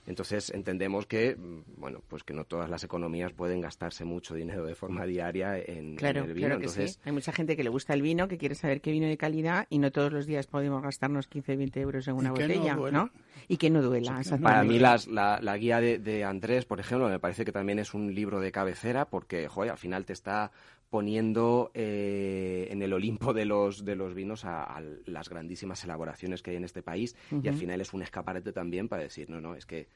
Entonces entendemos que, mm, bueno, pues que no todas las economías pueden gastarse mucho dinero de forma diaria en, el vino. claro que Entonces, sí. Hay mucha gente que le gusta el vino, que quiere saber qué vino de calidad y no todos los días podemos gastarnos 15, 20 euros en una no botella. ¿no? Y que no duela, Para exactamente. mí las- la, la guía de, de Andrés, por ejemplo, me parece que también es un libro de cabecera porque, joder, al final te está poniendo eh, en el Olimpo de los, de los vinos a, a las grandísimas elaboraciones que hay en este país y al final es un escaparate también para decir, no, no, es que...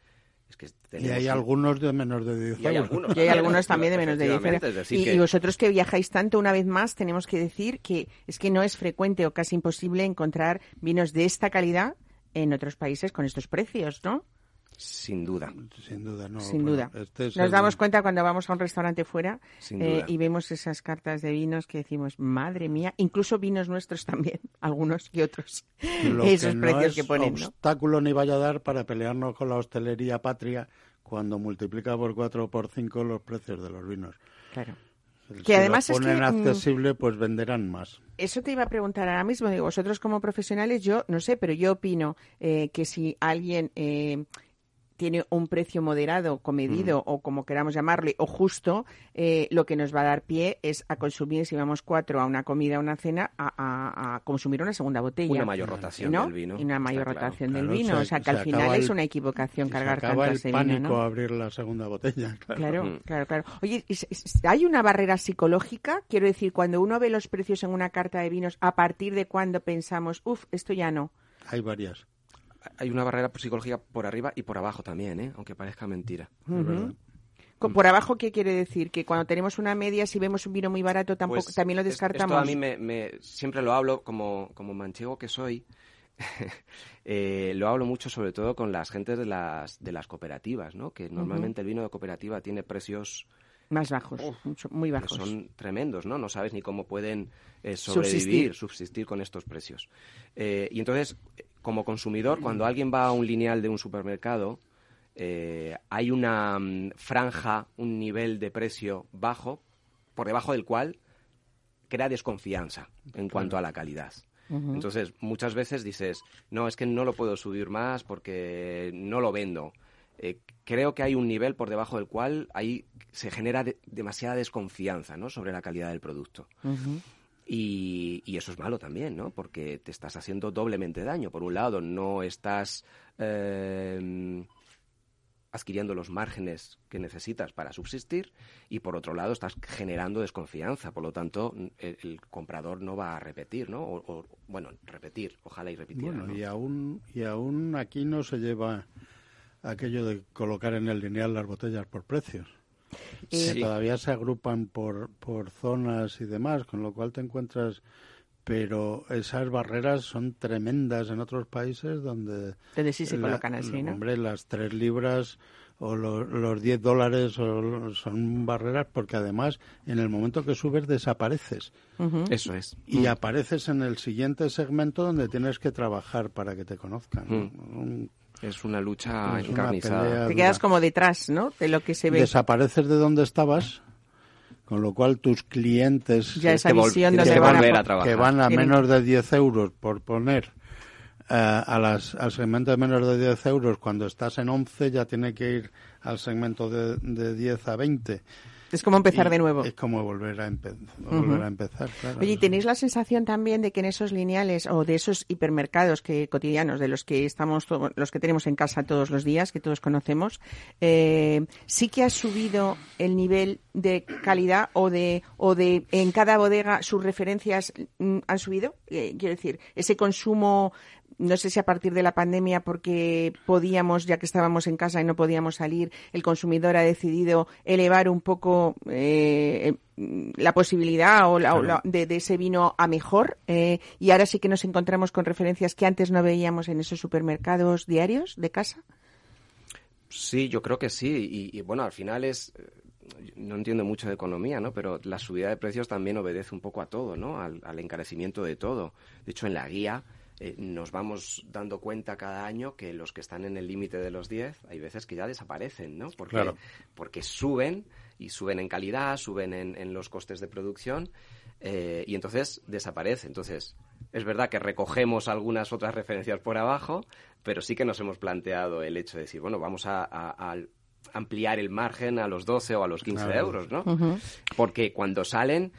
Es que Y tenemos hay un- algunos de menos de 10 y hay algunos Y hay algunos también de menos de 10 efectivamente, euros. es decir Y, que- y vosotros que viajáis tanto, una vez más, tenemos que decir que es que no es frecuente o casi imposible encontrar vinos de esta calidad en otros países con estos precios, ¿no? Sin duda. Sin duda, no. Sin bueno, duda. este es Nos el- damos cuenta cuando vamos a un restaurante fuera eh, y vemos esas cartas de vinos que decimos, madre mía, incluso vinos nuestros también, algunos y otros, lo esos que no precios es que ponen, ¿no? obstáculo ni vaya a dar para pelearnos con la hostelería patria cuando multiplica por 4 o por 5 los precios de los vinos. Claro. Si Que además lo es que, ponen mm, accesible, pues venderán más. Eso te iba a preguntar ahora mismo. Digo, vosotros como profesionales, yo no sé, pero yo opino eh, que si alguien eh, tiene un precio moderado, comedido o como queramos llamarle, o justo, eh, lo que nos va a dar pie es a consumir, si vamos cuatro a una comida o una cena, a, a- a consumir una segunda botella. Una mayor rotación ¿no? del vino. Y una mayor está claro. rotación del Claro, vino. se- o sea, que se al final es una equivocación Y se cargar acaba tanto el ese pánico vino, ¿no? a abrir la segunda botella. Claro. Claro, Mm. claro, claro. Oye, ¿y s- s- ¿hay una barrera psicológica? Quiero decir, cuando uno ve los precios en una carta de vinos, ¿a partir de cuándo pensamos, uff, esto ya no? Hay varias. Hay una barrera psicológica por arriba y por abajo también, ¿eh? aunque parezca mentira. Co- Por abajo, ¿qué quiere decir? Que cuando tenemos una media, si vemos un vino muy barato, tampoco, Pues, también lo es- descartamos. Esto a mí me, me- siempre lo hablo como, como manchego que soy. eh, lo hablo mucho sobre todo con las gentes de las, de las cooperativas, ¿no? Que normalmente el vino de cooperativa tiene precios Más bajos, mucho- muy que bajos. son tremendos, ¿no? No sabes ni cómo pueden eh, sobrevivir, subsistir. con estos precios. Eh, y entonces, como consumidor, cuando alguien va a un lineal de un supermercado, eh, hay una mm, franja, un nivel de precio bajo, por debajo del cual crea desconfianza en cuanto a la calidad. Entonces, muchas veces dices, no, es que no lo puedo subir más porque no lo vendo. Eh, creo que hay un nivel por debajo del cual ahí se genera de- demasiada desconfianza ¿no? sobre la calidad del producto. Y, y eso es malo también, ¿no? Porque te estás haciendo doblemente daño. Por un lado, no estás eh, adquiriendo los márgenes que necesitas para subsistir y por otro lado estás generando desconfianza. Por lo tanto, el, el comprador no va a repetir, ¿no? O, o, bueno, repetir, ojalá y repitiera. Bueno, ¿no? y aún, y aún aquí no se lleva aquello de colocar en el lineal las botellas por precios. Que todavía se agrupan por, por zonas y demás, con lo cual te encuentras... Pero esas barreras son tremendas en otros países donde... Donde sí se la- colocan así, ¿no? Hombre, las tres libras o lo- los 10 dólares o lo- son barreras porque además en el momento que subes desapareces. Eso es. y apareces en el siguiente segmento donde tienes que trabajar para que te conozcan. Mm. Un- Es una lucha Es una encarnizada. pelea. Te quedas como detrás, ¿no? De lo que se ve. Desapareces de donde estabas, con lo cual tus clientes Ya esa que visión donde que van a volver po- a trabajar. que van a menos de 10 euros por poner eh, a las, al segmento de menos de 10 euros, cuando estás en 11 ya tiene que ir al segmento de, de 10 a 20. Es como empezar Y de nuevo. Es como volver a, empe- volver a empezar, claro. Oye, ¿y ¿tenéis la sensación también de que en esos lineales o de esos hipermercados que cotidianos, de los que estamos, los que tenemos en casa todos los días, que todos conocemos, eh, sí que ha subido el nivel de calidad o de, o de en cada bodega sus referencias mm, han subido? Eh, quiero decir, ese consumo no sé si a partir de la pandemia, porque podíamos, ya que estábamos en casa y no podíamos salir, el consumidor ha decidido elevar un poco eh, la posibilidad o la- de, de ese vino a mejor. eh, y ahora sí que nos encontramos con referencias que antes no veíamos en esos supermercados diarios de casa. Sí, yo creo que sí. Y, y, bueno, al final es. eh, No entiendo mucho de economía, ¿no? Pero la subida de precios también obedece un poco a todo, ¿no? Al, al encarecimiento de todo. De hecho, en la guía eh, nos vamos dando cuenta cada año que los que están en el límite de los 10, hay veces que ya desaparecen, ¿no? Porque, Claro. porque suben y suben en calidad, suben en, en los costes de producción eh, y entonces desaparece. Entonces, es verdad que recogemos algunas otras referencias por abajo, pero sí que nos hemos planteado el hecho de decir, bueno, vamos a, a- a ampliar el margen a los 12 o a los 15 Claro. euros, ¿no? Porque cuando salen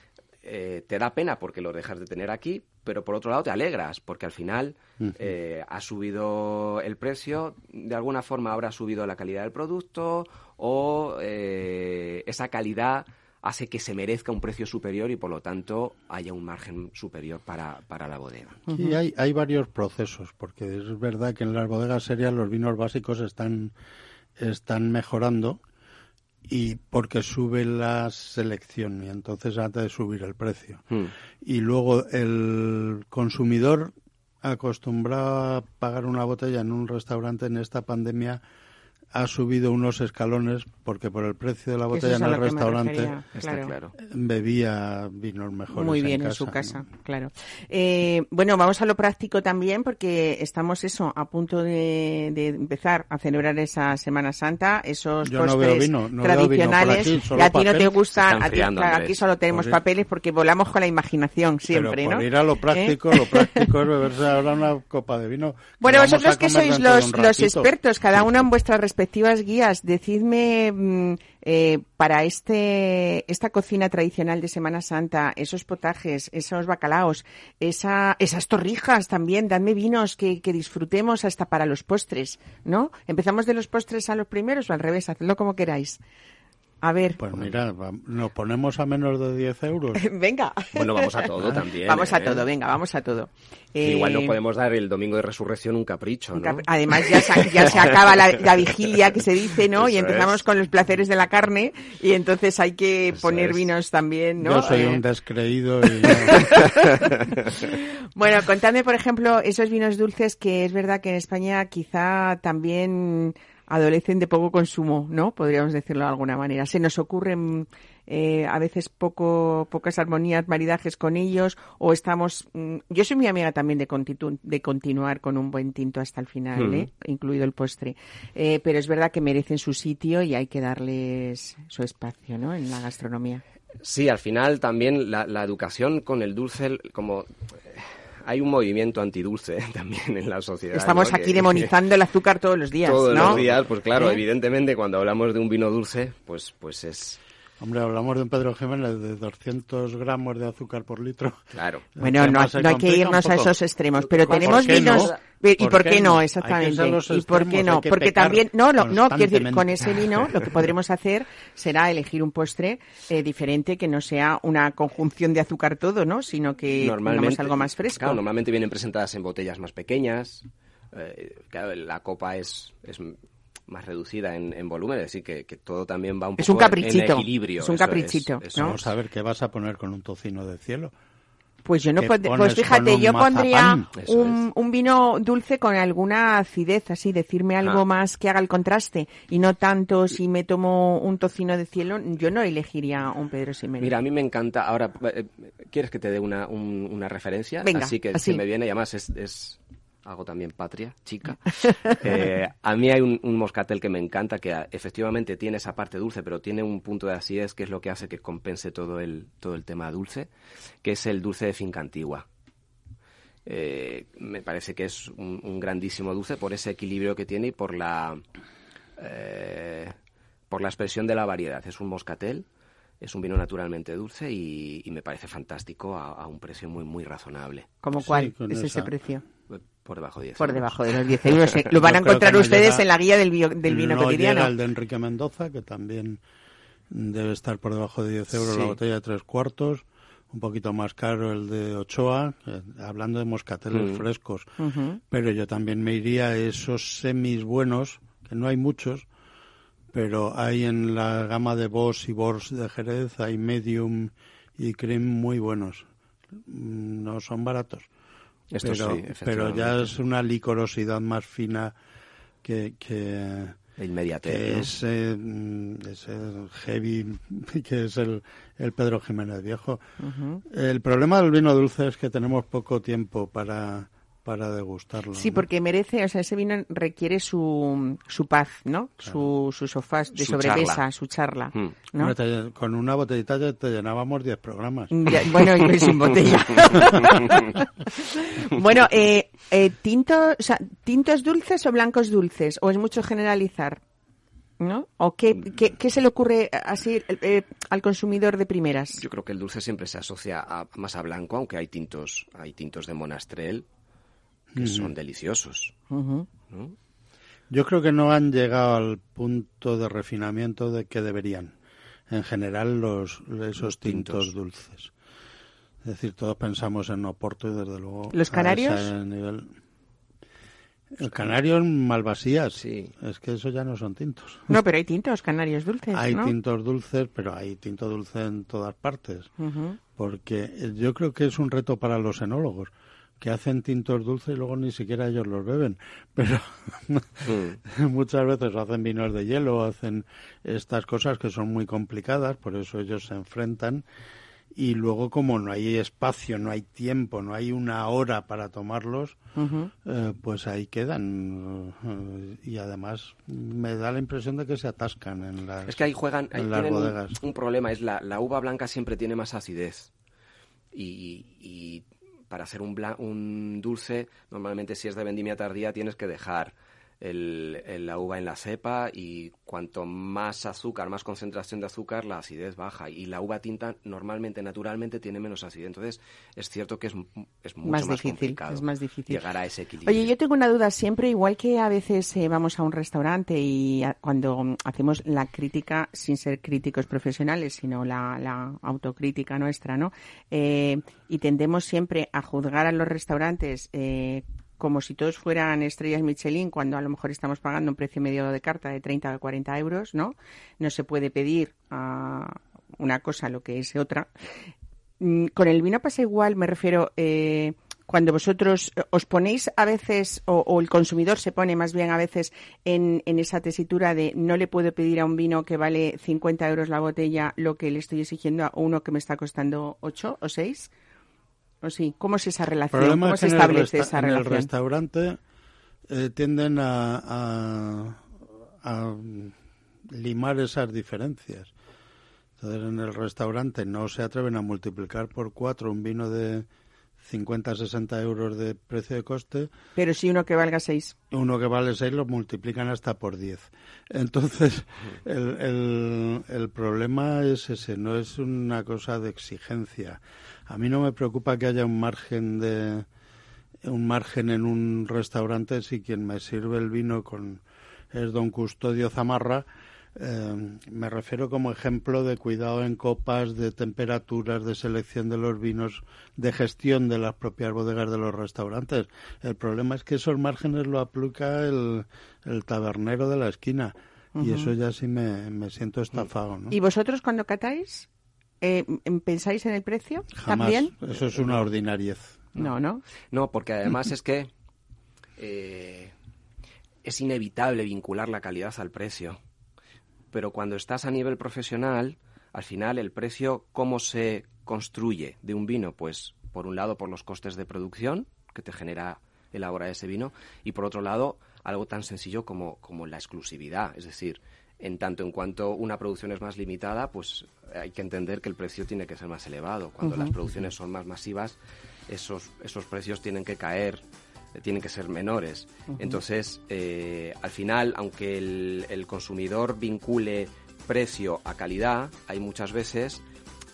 eh, te da pena porque lo dejas de tener aquí, pero por otro lado te alegras porque al final eh, ha subido el precio, de alguna forma habrá subido la calidad del producto o eh, esa calidad hace que se merezca un precio superior y por lo tanto haya un margen superior para, para la bodega. Y hay, hay varios procesos, porque es verdad que en las bodegas serias los vinos básicos están, están mejorando y porque sube la selección y entonces antes de subir el precio. Hmm. Y luego el consumidor acostumbrado a pagar una botella en un restaurante en esta pandemia ha subido unos escalones porque por el precio de la Eso botella es en el restaurante refería, Está claro. claro. bebía vinos mejores Muy bien en, casa, su ¿no? casa, claro. Eh, bueno, vamos a lo práctico también porque estamos eso a punto de, de empezar a celebrar esa Semana Santa, esos Yo no postres veo vino, no vino tradicionales. aquí, y a ti no te gustan, a ti, claro, aquí solo tenemos Por papeles porque volamos con la imaginación siempre, Pero por ¿no? ir a lo ¿Eh? práctico, lo práctico es beberse ahora una copa de vino. Bueno, vosotros que sois los, los expertos, cada uno en vuestras respectivas guías, decidme mm, eh, para este esta cocina tradicional de Semana Santa, esos potajes, esos bacalaos, esa, esas torrijas también, dadme vinos que, que disfrutemos hasta para los postres, ¿no? ¿Empezamos de los postres a los primeros o al revés? Hacedlo como queráis. A ver, Pues mira, nos ponemos a menos de 10 euros. venga. Bueno, vamos a todo también. Vamos a ¿eh? todo, venga, vamos a todo. Igual no Eh, podemos dar el domingo de resurrección un capricho, ¿no? Además, ya se, ya se acaba la, la vigilia que se dice, ¿no? y empezamos es. con los placeres de la carne y entonces hay que Eso poner es. vinos también, ¿no? Yo soy Eh, un descreído y Bueno, contadme, por ejemplo, esos vinos dulces que es verdad que en España quizá también adolecen de poco consumo, ¿no? Podríamos decirlo de alguna manera. Se nos ocurren eh, a veces poco, pocas armonías, maridajes con ellos, o estamos. mm, yo soy muy amiga también de, continu- de continuar con un buen tinto hasta el final, Mm. ¿eh? incluido el postre. Eh, pero es verdad que merecen su sitio y hay que darles su espacio, ¿no? En la gastronomía. Sí, al final también la, la educación con el dulce, como hay un movimiento antidulce también en la sociedad. Estamos ¿no? aquí Que- demonizando el azúcar todos los días, todos ¿no? los días, pues claro, ¿Eh? evidentemente cuando hablamos de un vino dulce, pues, pues es Hombre, hablamos de un Pedro Jiménez de 200 gramos de azúcar por litro. claro. Bueno, no, hay que irnos a esos extremos, pero ¿Por tenemos vinos. no? ¿Y ¿Por qué qué no? no? Hay que ser Exactamente. los ¿Y por qué no? Porque también, no, no, no, quiero decir, con ese vino lo que podremos hacer será elegir un postre eh, diferente que no sea una conjunción de azúcar todo, ¿no? Sino que pongamos algo más fresco. Claro, normalmente vienen presentadas en botellas más pequeñas. eh, claro, la copa es, es más reducida en, en volumen, es decir, que, que todo también va un Es poco un caprichito, en equilibrio. es un eso caprichito, eso ¿no? Vamos a ver qué vas a poner con un tocino de cielo. Pues yo no pues fíjate, yo pondría mazapán. Un, un vino dulce con alguna acidez, así, decirme algo Ah. más que haga el contraste y no tanto si me tomo un tocino de cielo, yo no elegiría un Pedro Ximénez. Mira, a mí me encanta. Ahora, eh, ¿quieres que te dé una, un- una referencia? Venga, así que así. se me viene y además es, es algo también patria, chica. Eh, a mí hay un, un moscatel que me encanta, que ah, efectivamente tiene esa parte dulce, pero tiene un punto de acidez que es lo que hace que compense todo el, todo el tema dulce, que es el dulce de finca antigua. Eh, me parece que es un, un grandísimo dulce por ese equilibrio que tiene y por la eh, por la expresión de la variedad. Es un moscatel, es un vino naturalmente dulce y, y me parece fantástico a, a un precio muy muy razonable, ¿Como Sí, cuál es ese precio? Por debajo de 10 Por euros. debajo de los 10 euros. Lo van a encontrar no ustedes llega- en la guía del, bio- del vino no cotidiano. llega el de Enrique Mendoza, que también debe estar por debajo de 10 euros Sí. la botella de tres cuartos. Un poquito más caro el de Ochoa, eh, hablando de moscateles Mm. frescos. Pero yo también me iría a esos semis buenos, que no hay muchos, pero hay en la gama de Boss y Bors de Jerez, hay medium y cream muy buenos. Mm, No son baratos. Esto pero, sí, pero ya es una licorosidad más fina que, que, inmediatez, que ¿no? ese, mm, ese heavy que es el, el Pedro Jiménez Viejo. El problema del vino dulce es que tenemos poco tiempo para, para degustarlo. Sí, ¿no? porque merece, o sea, ese vino requiere su, su paz, ¿no? Su, su sofá de Su sobremesa, charla. su charla. Mm. te- con una botellita ya te llenábamos 10 programas. Ya, bueno, y sin botella. bueno, eh, eh, tinto, o sea, ¿tintos dulces o blancos dulces? ¿O es mucho generalizar? ¿No? ¿O qué, qué, qué se le ocurre así eh, al consumidor de primeras? Yo creo que el dulce siempre se asocia a, más a blanco, aunque hay tintos, hay tintos de monastrel que son deliciosos. Yo creo que no han llegado al punto de refinamiento de que deberían. En general, los, esos tintos, tintos. dulces. Es decir, todos pensamos en Oporto y desde luego. ¿Los a canarios? ese nivel. El canario en Malvasías. Sí. Es que eso ya no son tintos. No, pero hay tintos canarios dulces, Hay ¿no? tintos dulces, pero hay tinto dulce en todas partes. Porque yo creo que es un reto para los enólogos, que hacen tintos dulces y luego ni siquiera ellos los beben. Pero Mm. muchas veces hacen vinos de hielo, hacen estas cosas que son muy complicadas, por eso ellos se enfrentan. Y luego, como no hay espacio, no hay tiempo, no hay una hora para tomarlos, eh, pues ahí quedan. y además me da la impresión de que se atascan en las, Es que ahí juegan, ahí en las tienen un, bodegas. un problema, es la, la uva blanca siempre tiene más acidez. Y, y para hacer un, un dulce, normalmente si es de vendimia tardía tienes que dejar el- el- la uva en la cepa y cuanto más azúcar, más concentración de azúcar, la acidez baja. Y la uva tinta normalmente, naturalmente, tiene menos acidez. Entonces, es cierto que es, es mucho Más más, difícil, complicado es más difícil. llegar a ese equilibrio. Oye, yo tengo una duda siempre, igual que a veces eh, vamos a un restaurante y a- cuando hacemos la crítica sin ser críticos profesionales, sino la, la autocrítica nuestra, ¿no? Eh, y tendemos siempre a juzgar a los restaurantes eh, como si todos fueran estrellas Michelin, cuando a lo mejor estamos pagando un precio medio de carta de 30 o 40 euros, ¿no? No se puede pedir a una cosa lo que es otra. Mm, Con el vino pasa igual, me refiero, eh, cuando vosotros eh, os ponéis a veces, o, o el consumidor se pone más bien a veces en, en esa tesitura de no le puedo pedir a un vino que vale 50 euros la botella lo que le estoy exigiendo a uno que me está costando 8 o 6? ¿O sí? ¿Cómo es esa El relación? problema ¿Cómo es se que en el, establece esa en el relación? restaurante eh, tienden a, a- a limar esas diferencias. Entonces, en el restaurante no se atreven a multiplicar por cuatro un vino de 50, 60 euros de precio de coste Pero sí uno que valga 6. uno que vale 6 lo multiplican hasta por 10. Entonces, el, el, el problema es ese, no es una cosa de exigencia. A mí no me preocupa que haya un margen de un margen en un restaurante si quien me sirve el vino con es don Custodio Zamarra. eh, me refiero como ejemplo de cuidado en copas, de temperaturas, de selección de los vinos, de gestión de las propias bodegas de los restaurantes. El problema es que esos márgenes lo aplica el, el tabernero de la esquina. Y eso ya sí me, me siento estafado. ¿no? ¿Y vosotros cuando catáis, eh, m- pensáis en el precio Jamás. también? Eso es una ordinariez. No, ¿no? No, porque además es que eh, es inevitable vincular la calidad al precio. Pero cuando estás a nivel profesional, al final el precio, ¿cómo se construye de un vino? Pues por un lado por los costes de producción que te genera elaborar ese vino y por otro lado algo tan sencillo como, como la exclusividad. Es decir, en tanto en cuanto una producción es más limitada, pues hay que entender que el precio tiene que ser más elevado. Cuando las producciones son más masivas, esos, esos precios tienen que caer, eh, tienen que ser menores. Entonces, eh, al final, aunque el, el consumidor vincule precio a calidad, hay muchas veces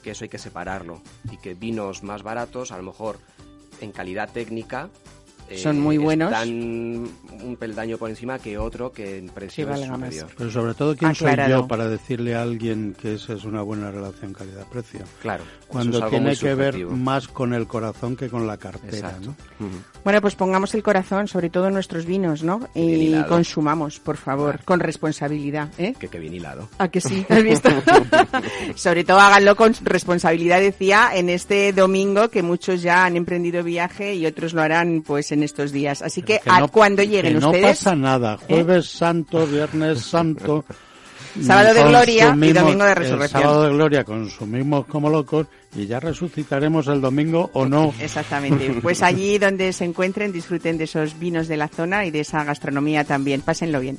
que eso hay que separarlo y que vinos más baratos, a lo mejor en calidad técnica, eh, Son muy buenos. Están un peldaño por encima que otro que en precio Que es valga más. superior. Pero sobre todo, ¿quién soy Aclarado. yo para decirle a alguien que esa es una buena relación calidad-precio? Claro. Cuando eso es algo tiene muy que ver más con el corazón que con la cartera. ¿no? Bueno, pues pongamos el corazón, sobre todo en nuestros vinos, ¿no? Y consumamos, por favor, con responsabilidad, ¿eh? Que, que bien hilado. ¿A que sí? ¿Has visto? Sobre todo háganlo con responsabilidad, decía, en este domingo que muchos ya han emprendido viaje y otros lo harán pues en estos días. Así que, Que a no- cuando lleguen que no ustedes, ¿eh? pasa nada. Jueves Santo, Viernes Santo. Sábado de Gloria y Domingo de el Resurrección. sábado de Gloria consumimos como locos y ya resucitaremos el domingo o no. Exactamente. Pues allí donde se encuentren, disfruten de esos vinos de la zona y de esa gastronomía también. Pásenlo bien.